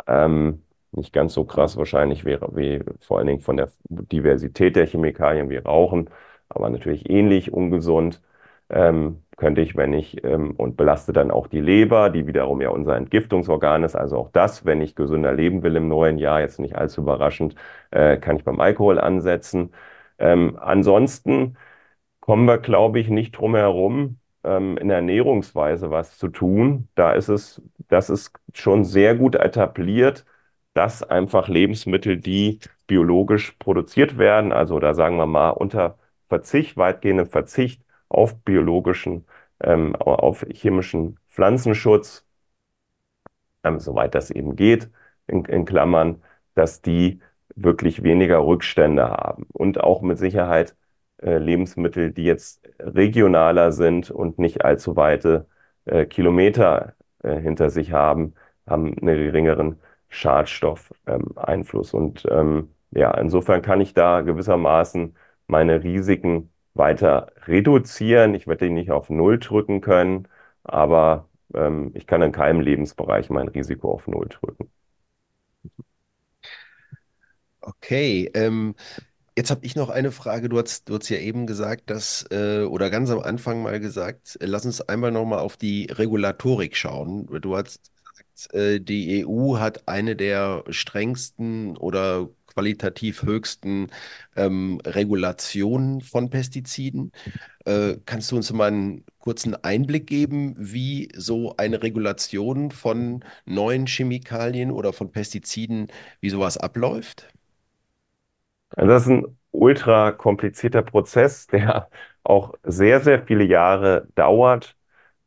Ähm, nicht ganz so krass wahrscheinlich wäre, wie vor allen Dingen von der Diversität der Chemikalien wie Rauchen, aber natürlich ähnlich ungesund. Ähm, könnte ich, wenn ich, ähm, und belaste dann auch die Leber, die wiederum ja unser Entgiftungsorgan ist. Also auch das, wenn ich gesünder leben will im neuen Jahr, jetzt nicht allzu überraschend, äh, kann ich beim Alkohol ansetzen. Ähm, ansonsten kommen wir, glaube ich, nicht drum herum, ähm, in der Ernährungsweise was zu tun. Da ist es, das ist schon sehr gut etabliert dass einfach Lebensmittel, die biologisch produziert werden, also da sagen wir mal unter Verzicht, weitgehenden Verzicht auf biologischen, ähm, auf chemischen Pflanzenschutz, ähm, soweit das eben geht, in, in Klammern, dass die wirklich weniger Rückstände haben und auch mit Sicherheit äh, Lebensmittel, die jetzt regionaler sind und nicht allzu weite äh, Kilometer äh, hinter sich haben, haben einen geringeren Schadstoffeinfluss. Ähm, und ähm, ja, insofern kann ich da gewissermaßen meine Risiken weiter reduzieren. Ich werde die nicht auf Null drücken können, aber ähm, ich kann in keinem Lebensbereich mein Risiko auf Null drücken. Okay, ähm, jetzt habe ich noch eine Frage. Du hast, du hast ja eben gesagt, dass, äh, oder ganz am Anfang mal gesagt, äh, lass uns einmal nochmal auf die Regulatorik schauen. Du hast äh, die EU hat eine der strengsten oder qualitativ höchsten ähm, Regulationen von Pestiziden. Äh, kannst du uns mal einen kurzen Einblick geben, wie so eine Regulation von neuen Chemikalien oder von Pestiziden, wie sowas abläuft? Also das ist ein ultra komplizierter Prozess, der auch sehr, sehr viele Jahre dauert.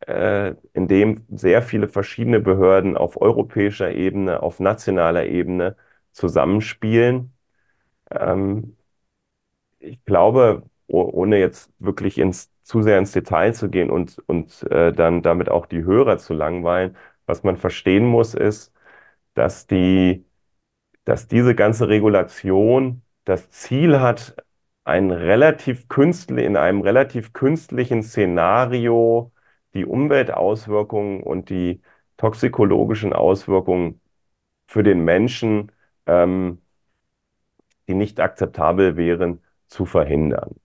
äh, in dem sehr viele verschiedene Behörden auf europäischer Ebene, auf nationaler Ebene zusammenspielen. Ähm, ich glaube, ohne jetzt wirklich ins, zu sehr ins Detail zu gehen und, und äh, dann damit auch die Hörer zu langweilen, was man verstehen muss, ist, dass die, dass diese ganze Regulation das Ziel hat, ein relativ künstlich, in einem relativ künstlichen Szenario die Umweltauswirkungen und die toxikologischen Auswirkungen für den Menschen, ähm, die nicht akzeptabel wären, zu verhindern.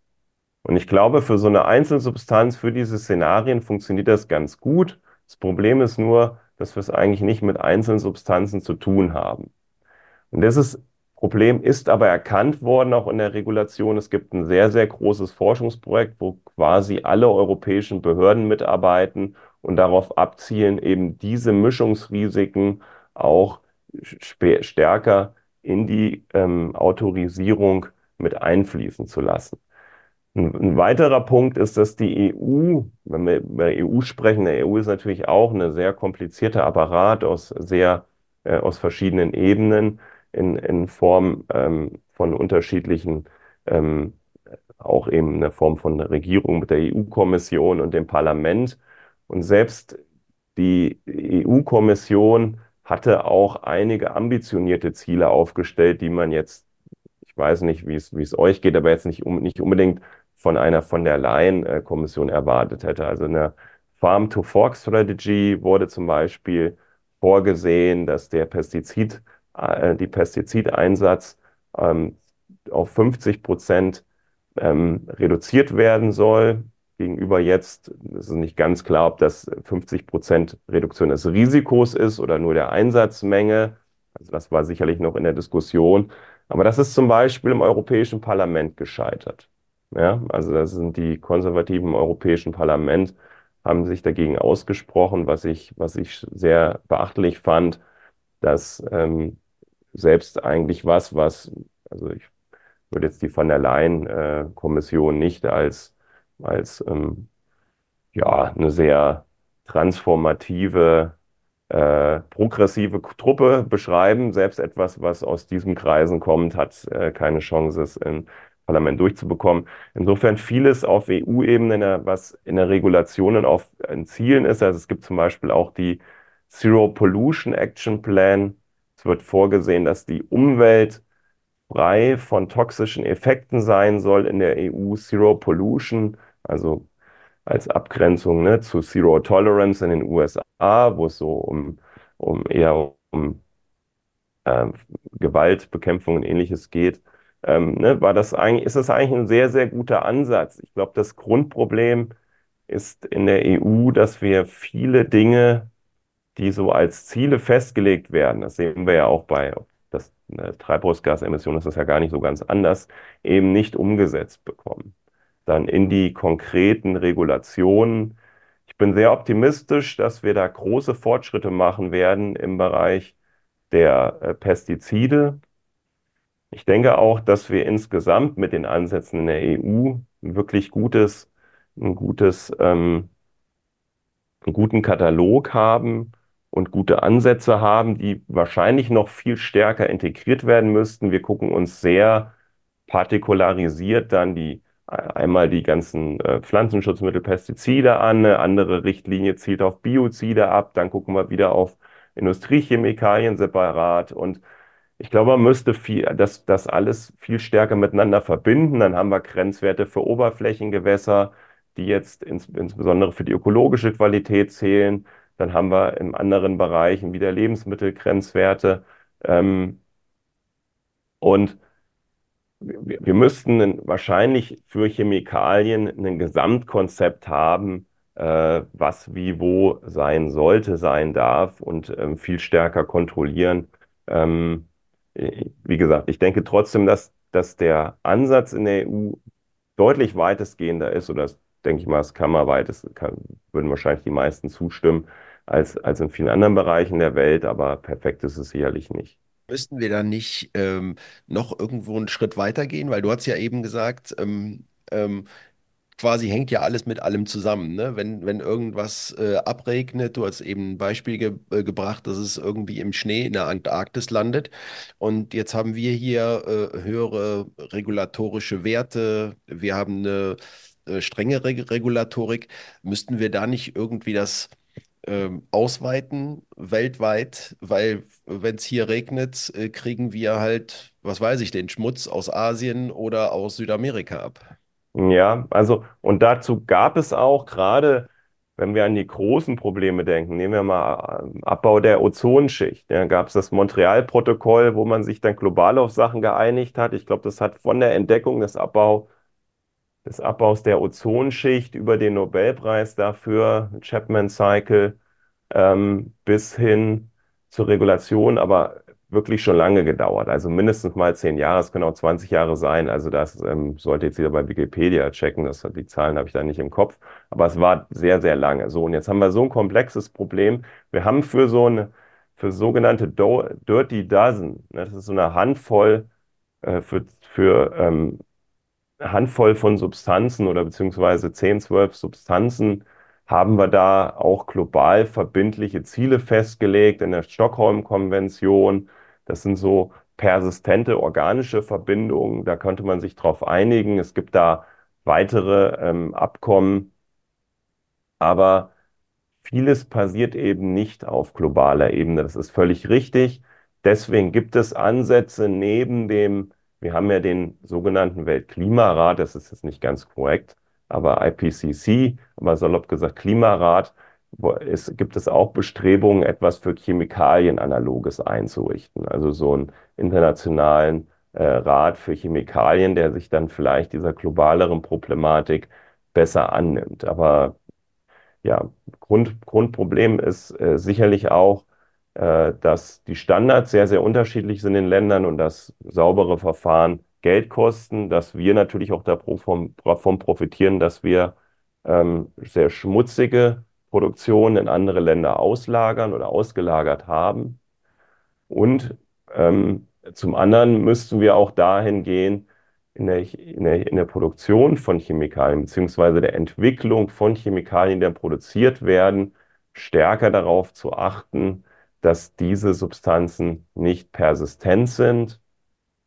Und ich glaube, für so eine Einzelsubstanz, für diese Szenarien funktioniert das ganz gut. Das Problem ist nur, dass wir es eigentlich nicht mit einzelnen Substanzen zu tun haben. Und dieses Problem ist aber erkannt worden, auch in der Regulation. Es gibt ein sehr, sehr großes Forschungsprojekt, wo quasi alle europäischen Behörden mitarbeiten und darauf abzielen, eben diese Mischungsrisiken auch stärker in die ähm, Autorisierung mit einfließen zu lassen. Ein, ein, weiterer Punkt ist, dass die EU, wenn wir über EU sprechen, der EU ist natürlich auch eine sehr komplizierte Apparat aus sehr, äh, aus verschiedenen Ebenen in, in Form ähm, von unterschiedlichen, ähm, auch eben eine Form von Regierung mit der EU-Kommission und dem Parlament. Und selbst die EU-Kommission hatte auch einige ambitionierte Ziele aufgestellt, die man jetzt ich weiß nicht, wie es, wie es euch geht, aber jetzt nicht, um, nicht unbedingt von einer von der Leyen-Kommission erwartet hätte. Also eine Farm-to-Fork-Strategy wurde zum Beispiel vorgesehen, dass der Pestizid, äh, die Pestizideinsatz ähm, auf 50 Prozent ähm, reduziert werden soll. Gegenüber jetzt ist es nicht ganz klar, ob das 50 Prozent Reduktion des Risikos ist oder nur der Einsatzmenge. Also das war sicherlich noch in der Diskussion. Aber das ist zum Beispiel im Europäischen Parlament gescheitert. Ja, also da sind die Konservativen im Europäischen Parlament, haben sich dagegen ausgesprochen, was ich, was ich sehr beachtlich fand, dass ähm, selbst eigentlich was, was, also ich würde jetzt die von der Leyen-Kommission äh, nicht als, als ähm, ja, eine sehr transformative äh, progressive Truppe beschreiben. Selbst etwas, was aus diesen Kreisen kommt, hat äh, keine Chance, es im Parlament durchzubekommen. Insofern vieles auf EU-Ebene, was in der Regulation und auf in Zielen ist. Also es gibt zum Beispiel auch die Zero Pollution Action Plan. Es wird vorgesehen, dass die Umwelt frei von toxischen Effekten sein soll in der EU. Zero Pollution, also als Abgrenzung ne, zu Zero Tolerance in den USA, wo es so um, um eher um äh, Gewaltbekämpfung und ähnliches geht, ähm, ne, war das eigentlich, ist das eigentlich ein sehr, sehr guter Ansatz. Ich glaube, das Grundproblem ist in der EU, dass wir viele Dinge, die so als Ziele festgelegt werden, das sehen wir ja auch bei das, ne, Treibhausgasemissionen, das ist ja gar nicht so ganz anders, eben nicht umgesetzt bekommen dann in die konkreten Regulationen. Ich bin sehr optimistisch, dass wir da große Fortschritte machen werden im Bereich der äh, Pestizide. Ich denke auch, dass wir insgesamt mit den Ansätzen in der EU ein wirklich gutes, ein gutes, ähm, einen guten Katalog haben und gute Ansätze haben, die wahrscheinlich noch viel stärker integriert werden müssten. Wir gucken uns sehr partikularisiert dann die einmal die ganzen äh, Pflanzenschutzmittel, Pestizide an, eine andere Richtlinie zielt auf Biozide ab, dann gucken wir wieder auf Industriechemikalien separat und ich glaube, man müsste viel, das, das alles viel stärker miteinander verbinden. Dann haben wir Grenzwerte für Oberflächengewässer, die jetzt ins, insbesondere für die ökologische Qualität zählen. Dann haben wir in anderen Bereichen wieder Lebensmittelgrenzwerte. Ähm, und wir, wir müssten wahrscheinlich für Chemikalien ein Gesamtkonzept haben, äh, was wie wo sein sollte, sein darf und ähm, viel stärker kontrollieren. Ähm, wie gesagt, ich denke trotzdem, dass, dass der Ansatz in der EU deutlich weitestgehender ist, oder das denke ich mal, das kann man weitest, kann, würden wahrscheinlich die meisten zustimmen, als, als in vielen anderen Bereichen der Welt, aber perfekt ist es sicherlich nicht. Müssten wir dann nicht ähm, noch irgendwo einen Schritt weiter gehen? Weil du hast ja eben gesagt, ähm, ähm, quasi hängt ja alles mit allem zusammen. Ne? Wenn, wenn irgendwas äh, abregnet, du hast eben ein Beispiel ge äh, gebracht, dass es irgendwie im Schnee in der Antarktis landet. Und jetzt haben wir hier äh, höhere regulatorische Werte. Wir haben eine äh, strengere Regulatorik. Müssten wir da nicht irgendwie das ähm, ausweiten weltweit, weil wenn es hier regnet, äh, kriegen wir halt, was weiß ich, den Schmutz aus Asien oder aus Südamerika ab. Ja, also, und dazu gab es auch gerade, wenn wir an die großen Probleme denken, nehmen wir mal ähm, Abbau der Ozonschicht. Ja, gab es das Montreal-Protokoll, wo man sich dann global auf Sachen geeinigt hat. Ich glaube, das hat von der Entdeckung des Abbau, des Abbaus der Ozonschicht über den Nobelpreis dafür, Chapman Cycle, ähm, bis hin zur Regulation, aber wirklich schon lange gedauert. Also mindestens mal zehn Jahre, es können auch 20 Jahre sein. Also das ähm, sollte jetzt wieder bei Wikipedia checken, das, die Zahlen habe ich da nicht im Kopf. Aber es war sehr, sehr lange. So, und jetzt haben wir so ein komplexes Problem. Wir haben für so eine, für sogenannte Do Dirty Dozen, ne, das ist so eine Handvoll äh, für, für ähm, Handvoll von Substanzen oder beziehungsweise 10, 12 Substanzen, haben wir da auch global verbindliche Ziele festgelegt in der Stockholm-Konvention. Das sind so persistente organische Verbindungen. Da könnte man sich drauf einigen. Es gibt da weitere ähm, Abkommen. Aber vieles passiert eben nicht auf globaler Ebene. Das ist völlig richtig. Deswegen gibt es Ansätze neben dem, wir haben ja den sogenannten Weltklimarat, das ist jetzt nicht ganz korrekt, aber IPCC, aber salopp gesagt Klimarat, es gibt es auch Bestrebungen, etwas für Chemikalien-Analoges einzurichten. Also so einen internationalen äh, Rat für Chemikalien, der sich dann vielleicht dieser globaleren Problematik besser annimmt. Aber ja, Grund, Grundproblem ist äh, sicherlich auch, dass die Standards sehr, sehr unterschiedlich sind in Ländern und dass saubere Verfahren Geld kosten, dass wir natürlich auch davon profitieren, dass wir ähm, sehr schmutzige Produktionen in andere Länder auslagern oder ausgelagert haben. Und ähm, zum anderen müssten wir auch dahin gehen, in der, in der, in der Produktion von Chemikalien, beziehungsweise der Entwicklung von Chemikalien, die produziert werden, stärker darauf zu achten, dass diese Substanzen nicht persistent sind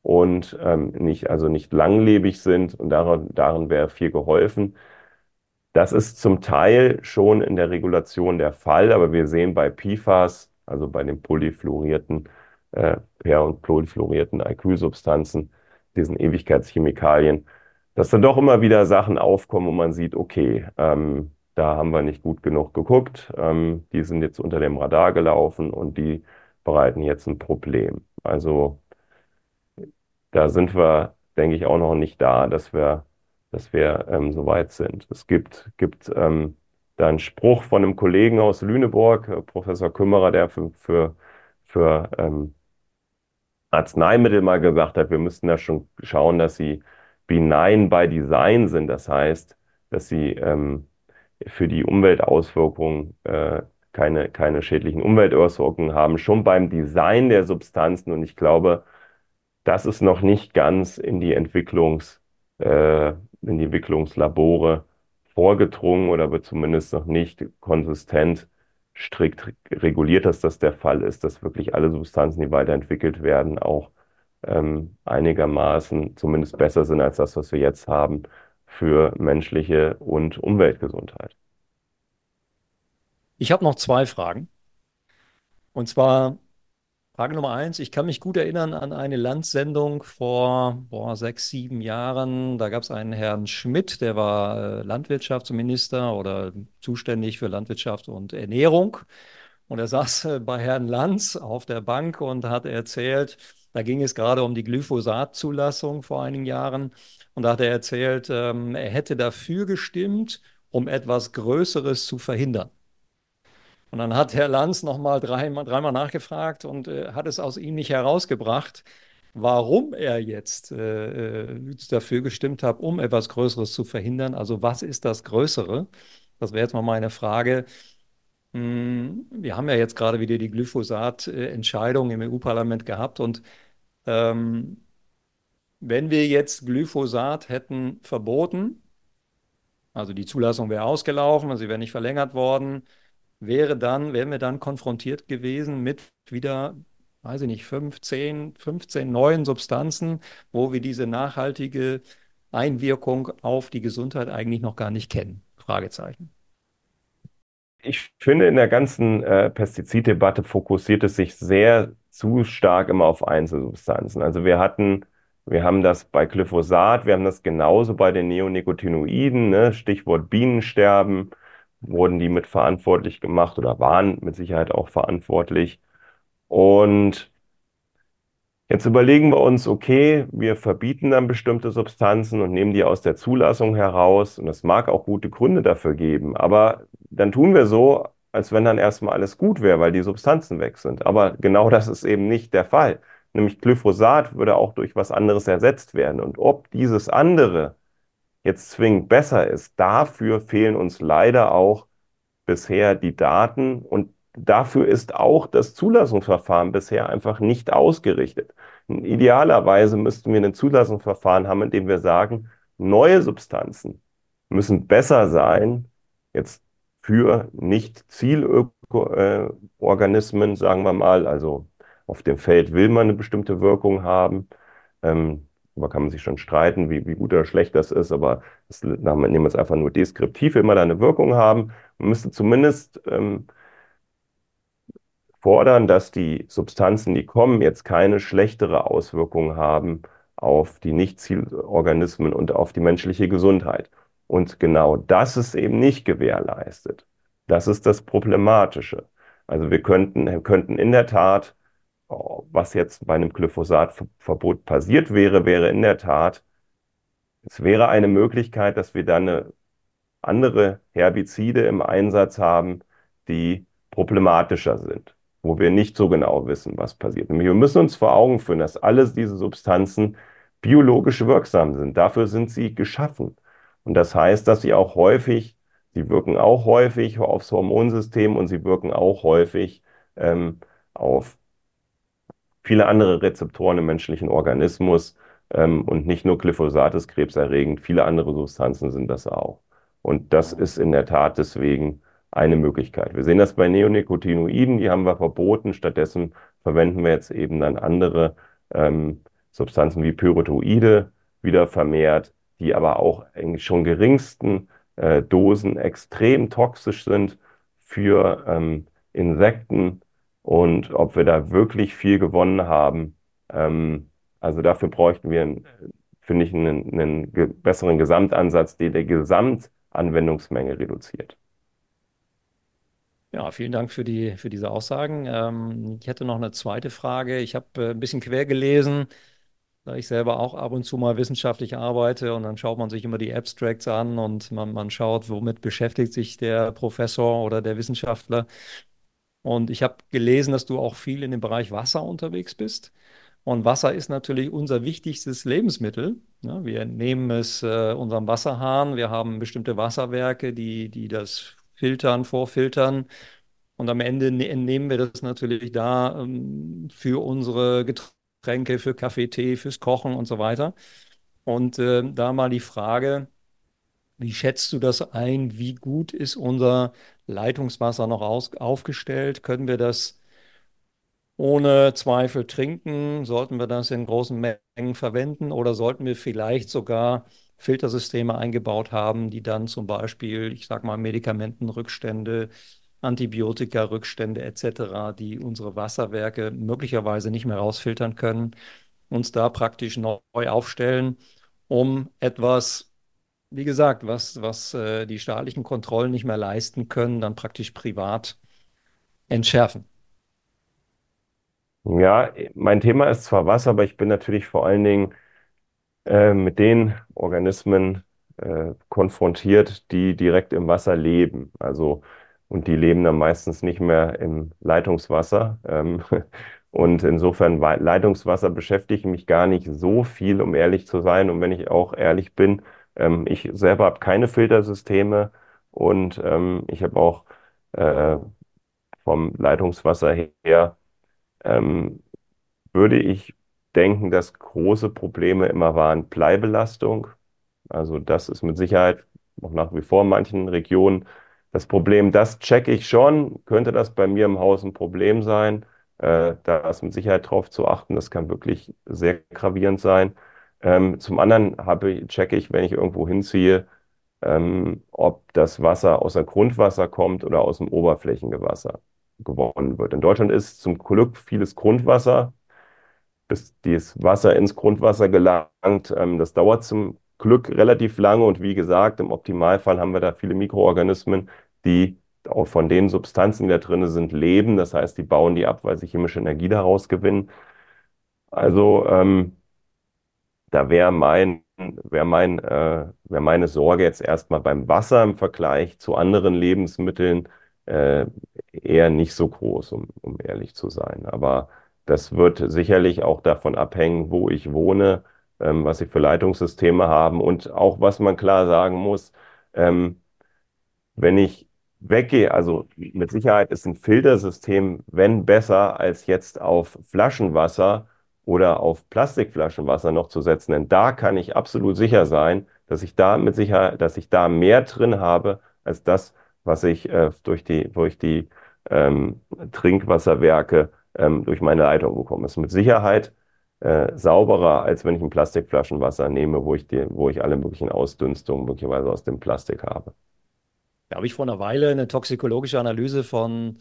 und ähm, nicht, also nicht langlebig sind. Und daran, darin wäre viel geholfen. Das ist zum Teil schon in der Regulation der Fall, aber wir sehen bei PFAS, also bei den polyfluorierten äh, per- und polyfluorierten Alkylsubstanzen, diesen Ewigkeitschemikalien, dass dann doch immer wieder Sachen aufkommen, wo man sieht, okay, ähm, da haben wir nicht gut genug geguckt, ähm, die sind jetzt unter dem Radar gelaufen und die bereiten jetzt ein Problem. Also da sind wir, denke ich, auch noch nicht da, dass wir dass wir ähm, so weit sind. Es gibt, gibt ähm, da einen Spruch von einem Kollegen aus Lüneburg, äh, Professor Kümmerer, der für, für, für ähm, Arzneimittel mal gesagt hat, wir müssten da schon schauen, dass sie benign by design sind. Das heißt, dass sie ähm, für die Umweltauswirkungen äh, keine, keine schädlichen Umweltauswirkungen haben, schon beim Design der Substanzen. Und ich glaube, das ist noch nicht ganz in die Entwicklungs- äh, in die Entwicklungslabore vorgedrungen oder wird zumindest noch nicht konsistent strikt reguliert, dass das der Fall ist, dass wirklich alle Substanzen, die weiterentwickelt werden, auch ähm, einigermaßen zumindest besser sind als das, was wir jetzt haben für menschliche und Umweltgesundheit. Ich habe noch zwei Fragen. Und zwar Frage Nummer eins. Ich kann mich gut erinnern an eine Landsendung vor boah, sechs, sieben Jahren. Da gab es einen Herrn Schmidt, der war äh, Landwirtschaftsminister oder zuständig für Landwirtschaft und Ernährung. Und er saß äh, bei Herrn Lanz auf der Bank und hat erzählt, da ging es gerade um die Glyphosat-Zulassung vor einigen Jahren. Und da hat er erzählt, ähm, er hätte dafür gestimmt, um etwas Größeres zu verhindern. Und dann hat Herr Lanz nochmal dreimal, dreimal nachgefragt und äh, hat es aus ihm nicht herausgebracht, warum er jetzt äh, äh, dafür gestimmt hat, um etwas Größeres zu verhindern. Also was ist das Größere? Das wäre jetzt mal meine Frage. Hm, wir haben ja jetzt gerade wieder die Glyphosat-Entscheidung im EU-Parlament gehabt und ähm, wenn wir jetzt Glyphosat hätten verboten, also die Zulassung wäre ausgelaufen, sie wäre nicht verlängert worden, wäre dann, wären wir dann konfrontiert gewesen mit wieder, weiß ich nicht, 15, 15 neuen Substanzen, wo wir diese nachhaltige Einwirkung auf die Gesundheit eigentlich noch gar nicht kennen. Fragezeichen. Ich finde, in der ganzen äh, Pestiziddebatte fokussiert es sich sehr zu stark immer auf Einzelsubstanzen. Also wir hatten, wir haben das bei Glyphosat, wir haben das genauso bei den Neonicotinoiden, ne? Stichwort Bienensterben, wurden die mit verantwortlich gemacht oder waren mit Sicherheit auch verantwortlich. Und Jetzt überlegen wir uns, okay, wir verbieten dann bestimmte Substanzen und nehmen die aus der Zulassung heraus. Und es mag auch gute Gründe dafür geben. Aber dann tun wir so, als wenn dann erstmal alles gut wäre, weil die Substanzen weg sind. Aber genau das ist eben nicht der Fall. Nämlich Glyphosat würde auch durch was anderes ersetzt werden. Und ob dieses andere jetzt zwingend besser ist, dafür fehlen uns leider auch bisher die Daten und dafür ist auch das Zulassungsverfahren bisher einfach nicht ausgerichtet. Idealerweise müssten wir ein Zulassungsverfahren haben, in dem wir sagen, neue Substanzen müssen besser sein, jetzt für nicht Zielorganismen, sagen wir mal, also auf dem Feld will man eine bestimmte Wirkung haben. Ähm, da kann man sich schon streiten, wie, wie gut oder schlecht das ist, aber das, nehmen wir es einfach nur deskriptiv, man da eine Wirkung haben. Man müsste zumindest ähm, fordern, dass die Substanzen, die kommen, jetzt keine schlechtere Auswirkungen haben auf die Nichtzielorganismen und auf die menschliche Gesundheit. Und genau das ist eben nicht gewährleistet. Das ist das Problematische. Also wir könnten, könnten in der Tat, was jetzt bei einem Glyphosatverbot passiert wäre, wäre in der Tat, es wäre eine Möglichkeit, dass wir dann andere Herbizide im Einsatz haben, die problematischer sind wo wir nicht so genau wissen, was passiert. Nämlich wir müssen uns vor Augen führen, dass alles diese Substanzen biologisch wirksam sind. Dafür sind sie geschaffen. Und das heißt, dass sie auch häufig, sie wirken auch häufig aufs Hormonsystem und sie wirken auch häufig ähm, auf viele andere Rezeptoren im menschlichen Organismus. Ähm, und nicht nur Glyphosat ist krebserregend, viele andere Substanzen sind das auch. Und das ist in der Tat deswegen eine Möglichkeit. Wir sehen das bei Neonicotinoiden, die haben wir verboten. Stattdessen verwenden wir jetzt eben dann andere ähm, Substanzen wie Pyrotoide wieder vermehrt, die aber auch in schon geringsten äh, Dosen extrem toxisch sind für ähm, Insekten und ob wir da wirklich viel gewonnen haben. Ähm, also dafür bräuchten wir, finde ich, einen, einen besseren Gesamtansatz, der die Gesamtanwendungsmenge reduziert. Ja, vielen Dank für die, für diese Aussagen. Ähm, ich hätte noch eine zweite Frage. Ich habe äh, ein bisschen quer gelesen, da ich selber auch ab und zu mal wissenschaftlich arbeite und dann schaut man sich immer die Abstracts an und man, man schaut, womit beschäftigt sich der Professor oder der Wissenschaftler. Und ich habe gelesen, dass du auch viel in dem Bereich Wasser unterwegs bist. Und Wasser ist natürlich unser wichtigstes Lebensmittel. Ja, wir nehmen es äh, unserem Wasserhahn. Wir haben bestimmte Wasserwerke, die, die das filtern, vorfiltern. Und am Ende ne-, entnehmen wir das natürlich da ähm, für unsere Getränke, für Kaffee, Tee, fürs Kochen und so weiter. Und äh, da mal die Frage, wie schätzt du das ein? Wie gut ist unser Leitungswasser noch aus, aufgestellt? Können wir das ohne Zweifel trinken? Sollten wir das in großen Mengen verwenden oder sollten wir vielleicht sogar Filtersysteme eingebaut haben, die dann zum Beispiel, ich sage mal, Medikamentenrückstände, Antibiotika-Rückstände etc., die unsere Wasserwerke möglicherweise nicht mehr rausfiltern können, uns da praktisch neu aufstellen, um etwas, wie gesagt, was, was äh, die staatlichen Kontrollen nicht mehr leisten können, dann praktisch privat entschärfen. Ja, mein Thema ist zwar Wasser, aber ich bin natürlich vor allen Dingen äh, mit den Organismen äh, konfrontiert, die direkt im Wasser leben. Also, und die leben dann meistens nicht mehr im Leitungswasser. Ähm, und insofern Leitungswasser beschäftige ich mich gar nicht so viel, um ehrlich zu sein. Und wenn ich auch ehrlich bin, ähm, ich selber habe keine Filtersysteme und ähm, ich habe auch äh, vom Leitungswasser her, ähm, würde ich denken, dass große Probleme immer waren Bleibelastung. Also das ist mit Sicherheit auch nach wie vor in manchen Regionen das Problem. Das checke ich schon. Könnte das bei mir im Haus ein Problem sein? Äh, da ist mit Sicherheit drauf zu achten. Das kann wirklich sehr gravierend sein. Ähm, zum anderen habe, checke ich, wenn ich irgendwo hinziehe, ähm, ob das Wasser aus dem Grundwasser kommt oder aus dem Oberflächengewasser gewonnen wird. In Deutschland ist zum Glück vieles Grundwasser, bis dieses Wasser ins Grundwasser gelangt. Ähm, das dauert zum Glück relativ lange und wie gesagt, im Optimalfall haben wir da viele Mikroorganismen, die auch von den Substanzen, die da drin sind, leben. Das heißt, die bauen die ab, weil sie chemische Energie daraus gewinnen. Also ähm, da wäre mein, wär mein, äh, wär meine Sorge jetzt erstmal beim Wasser im Vergleich zu anderen Lebensmitteln äh, eher nicht so groß, um, um ehrlich zu sein. Aber das wird sicherlich auch davon abhängen, wo ich wohne, ähm, was sie für Leitungssysteme haben und auch, was man klar sagen muss, ähm, wenn ich weggehe, also mit Sicherheit ist ein Filtersystem, wenn besser, als jetzt auf Flaschenwasser oder auf Plastikflaschenwasser noch zu setzen. Denn da kann ich absolut sicher sein, dass ich da mit Sicherheit, dass ich da mehr drin habe, als das, was ich äh, durch die, durch die ähm, Trinkwasserwerke ähm, durch meine Leitung bekomme. Das ist mit Sicherheit äh, sauberer, als wenn ich ein Plastikflaschenwasser nehme, wo ich, die, wo ich alle möglichen Ausdünstungen möglicherweise aus dem Plastik habe. Da habe ich vor einer Weile eine toxikologische Analyse von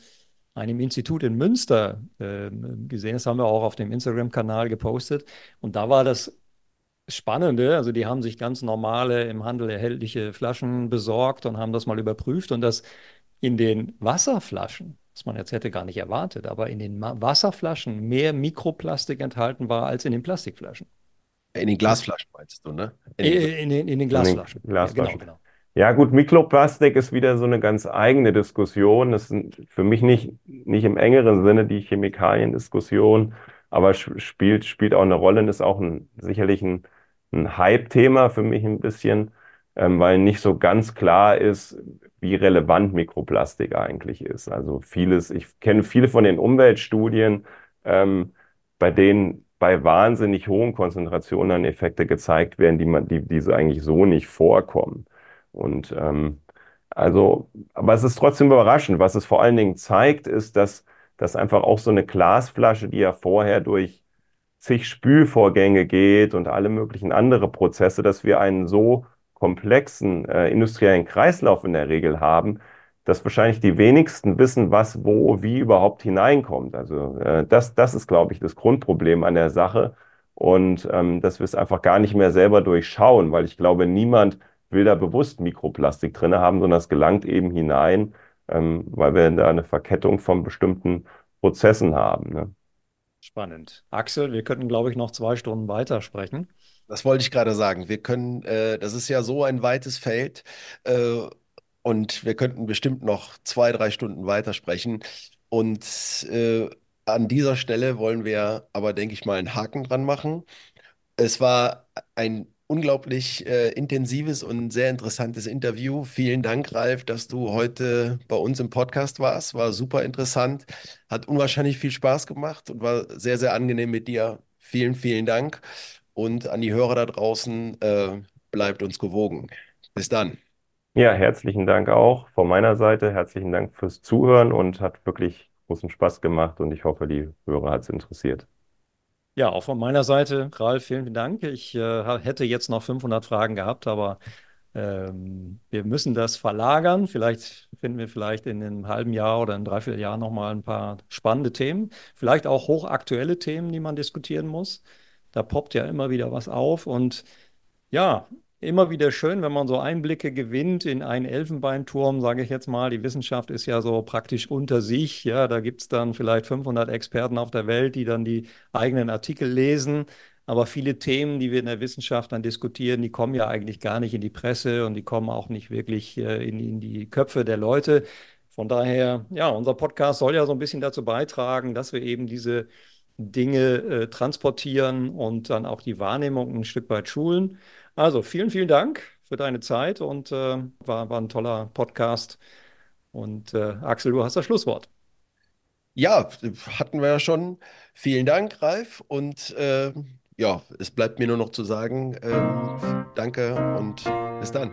einem Institut in Münster äh, gesehen. Das haben wir auch auf dem Instagram-Kanal gepostet. Und da war das Spannende, also die haben sich ganz normale im Handel erhältliche Flaschen besorgt und haben das mal überprüft und das in den Wasserflaschen, was man jetzt hätte gar nicht erwartet, aber in den Wasserflaschen mehr Mikroplastik enthalten war als in den Plastikflaschen. In den Glasflaschen meinst du, ne? In, in, in, den, in den Glasflaschen. In den Glasflaschen. Ja, genau, genau. Ja, gut, Mikroplastik ist wieder so eine ganz eigene Diskussion. Das sind für mich nicht, nicht im engeren Sinne die Chemikaliendiskussion, aber spielt, spielt auch eine Rolle und ist auch ein, sicherlich ein, ein Hype-Thema für mich ein bisschen, ähm, weil nicht so ganz klar ist, wie relevant Mikroplastik eigentlich ist. Also vieles, ich kenne viele von den Umweltstudien, ähm, bei denen bei wahnsinnig hohen Konzentrationen an Effekte gezeigt werden, die man, die, die eigentlich so nicht vorkommen. Und ähm, also, aber es ist trotzdem überraschend. Was es vor allen Dingen zeigt, ist, dass, dass einfach auch so eine Glasflasche, die ja vorher durch zig Spülvorgänge geht und alle möglichen andere Prozesse, dass wir einen so komplexen äh, industriellen Kreislauf in der Regel haben, dass wahrscheinlich die wenigsten wissen, was wo wie überhaupt hineinkommt. Also äh, das, das ist, glaube ich, das Grundproblem an der Sache und ähm, dass wir es einfach gar nicht mehr selber durchschauen, weil ich glaube, niemand will da bewusst Mikroplastik drin haben, sondern es gelangt eben hinein, ähm, weil wir da eine Verkettung von bestimmten Prozessen haben. Ne? Spannend. Axel, wir könnten, glaube ich, noch zwei Stunden weitersprechen. Das wollte ich gerade sagen. Wir können, äh, das ist ja so ein weites Feld äh, und wir könnten bestimmt noch zwei, drei Stunden weitersprechen. Und äh, an dieser Stelle wollen wir aber, denke ich mal, einen Haken dran machen. Es war ein unglaublich äh, intensives und sehr interessantes Interview. Vielen Dank, Ralf, dass du heute bei uns im Podcast warst. War super interessant, hat unwahrscheinlich viel Spaß gemacht und war sehr, sehr angenehm mit dir. Vielen, vielen Dank. Und an die Hörer da draußen, äh, bleibt uns gewogen. Bis dann. Ja, herzlichen Dank auch von meiner Seite. Herzlichen Dank fürs Zuhören und hat wirklich großen Spaß gemacht und ich hoffe, die Hörer hat es interessiert. Ja, auch von meiner Seite, Ralf, vielen Dank. Ich äh, hätte jetzt noch 500 Fragen gehabt, aber ähm, wir müssen das verlagern. Vielleicht finden wir vielleicht in einem halben Jahr oder in dreiviertel Jahr nochmal ein paar spannende Themen. Vielleicht auch hochaktuelle Themen, die man diskutieren muss. Da poppt ja immer wieder was auf und ja, immer wieder schön, wenn man so Einblicke gewinnt in einen Elfenbeinturm, sage ich jetzt mal. Die Wissenschaft ist ja so praktisch unter sich. Ja, da gibt es dann vielleicht 500 Experten auf der Welt, die dann die eigenen Artikel lesen. Aber viele Themen, die wir in der Wissenschaft dann diskutieren, die kommen ja eigentlich gar nicht in die Presse und die kommen auch nicht wirklich äh, in, in die Köpfe der Leute. Von daher, ja, unser Podcast soll ja so ein bisschen dazu beitragen, dass wir eben diese Dinge äh, transportieren und dann auch die Wahrnehmung ein Stück weit schulen. Also vielen, vielen Dank für deine Zeit und äh, war, war ein toller Podcast. Und äh, Axel, du hast das Schlusswort. Ja, hatten wir ja schon. Vielen Dank, Ralf. Und äh, ja, es bleibt mir nur noch zu sagen, ähm, danke und bis dann.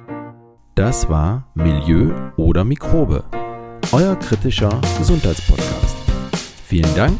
Das war Milieu oder Mikrobe, euer kritischer Gesundheitspodcast. Vielen Dank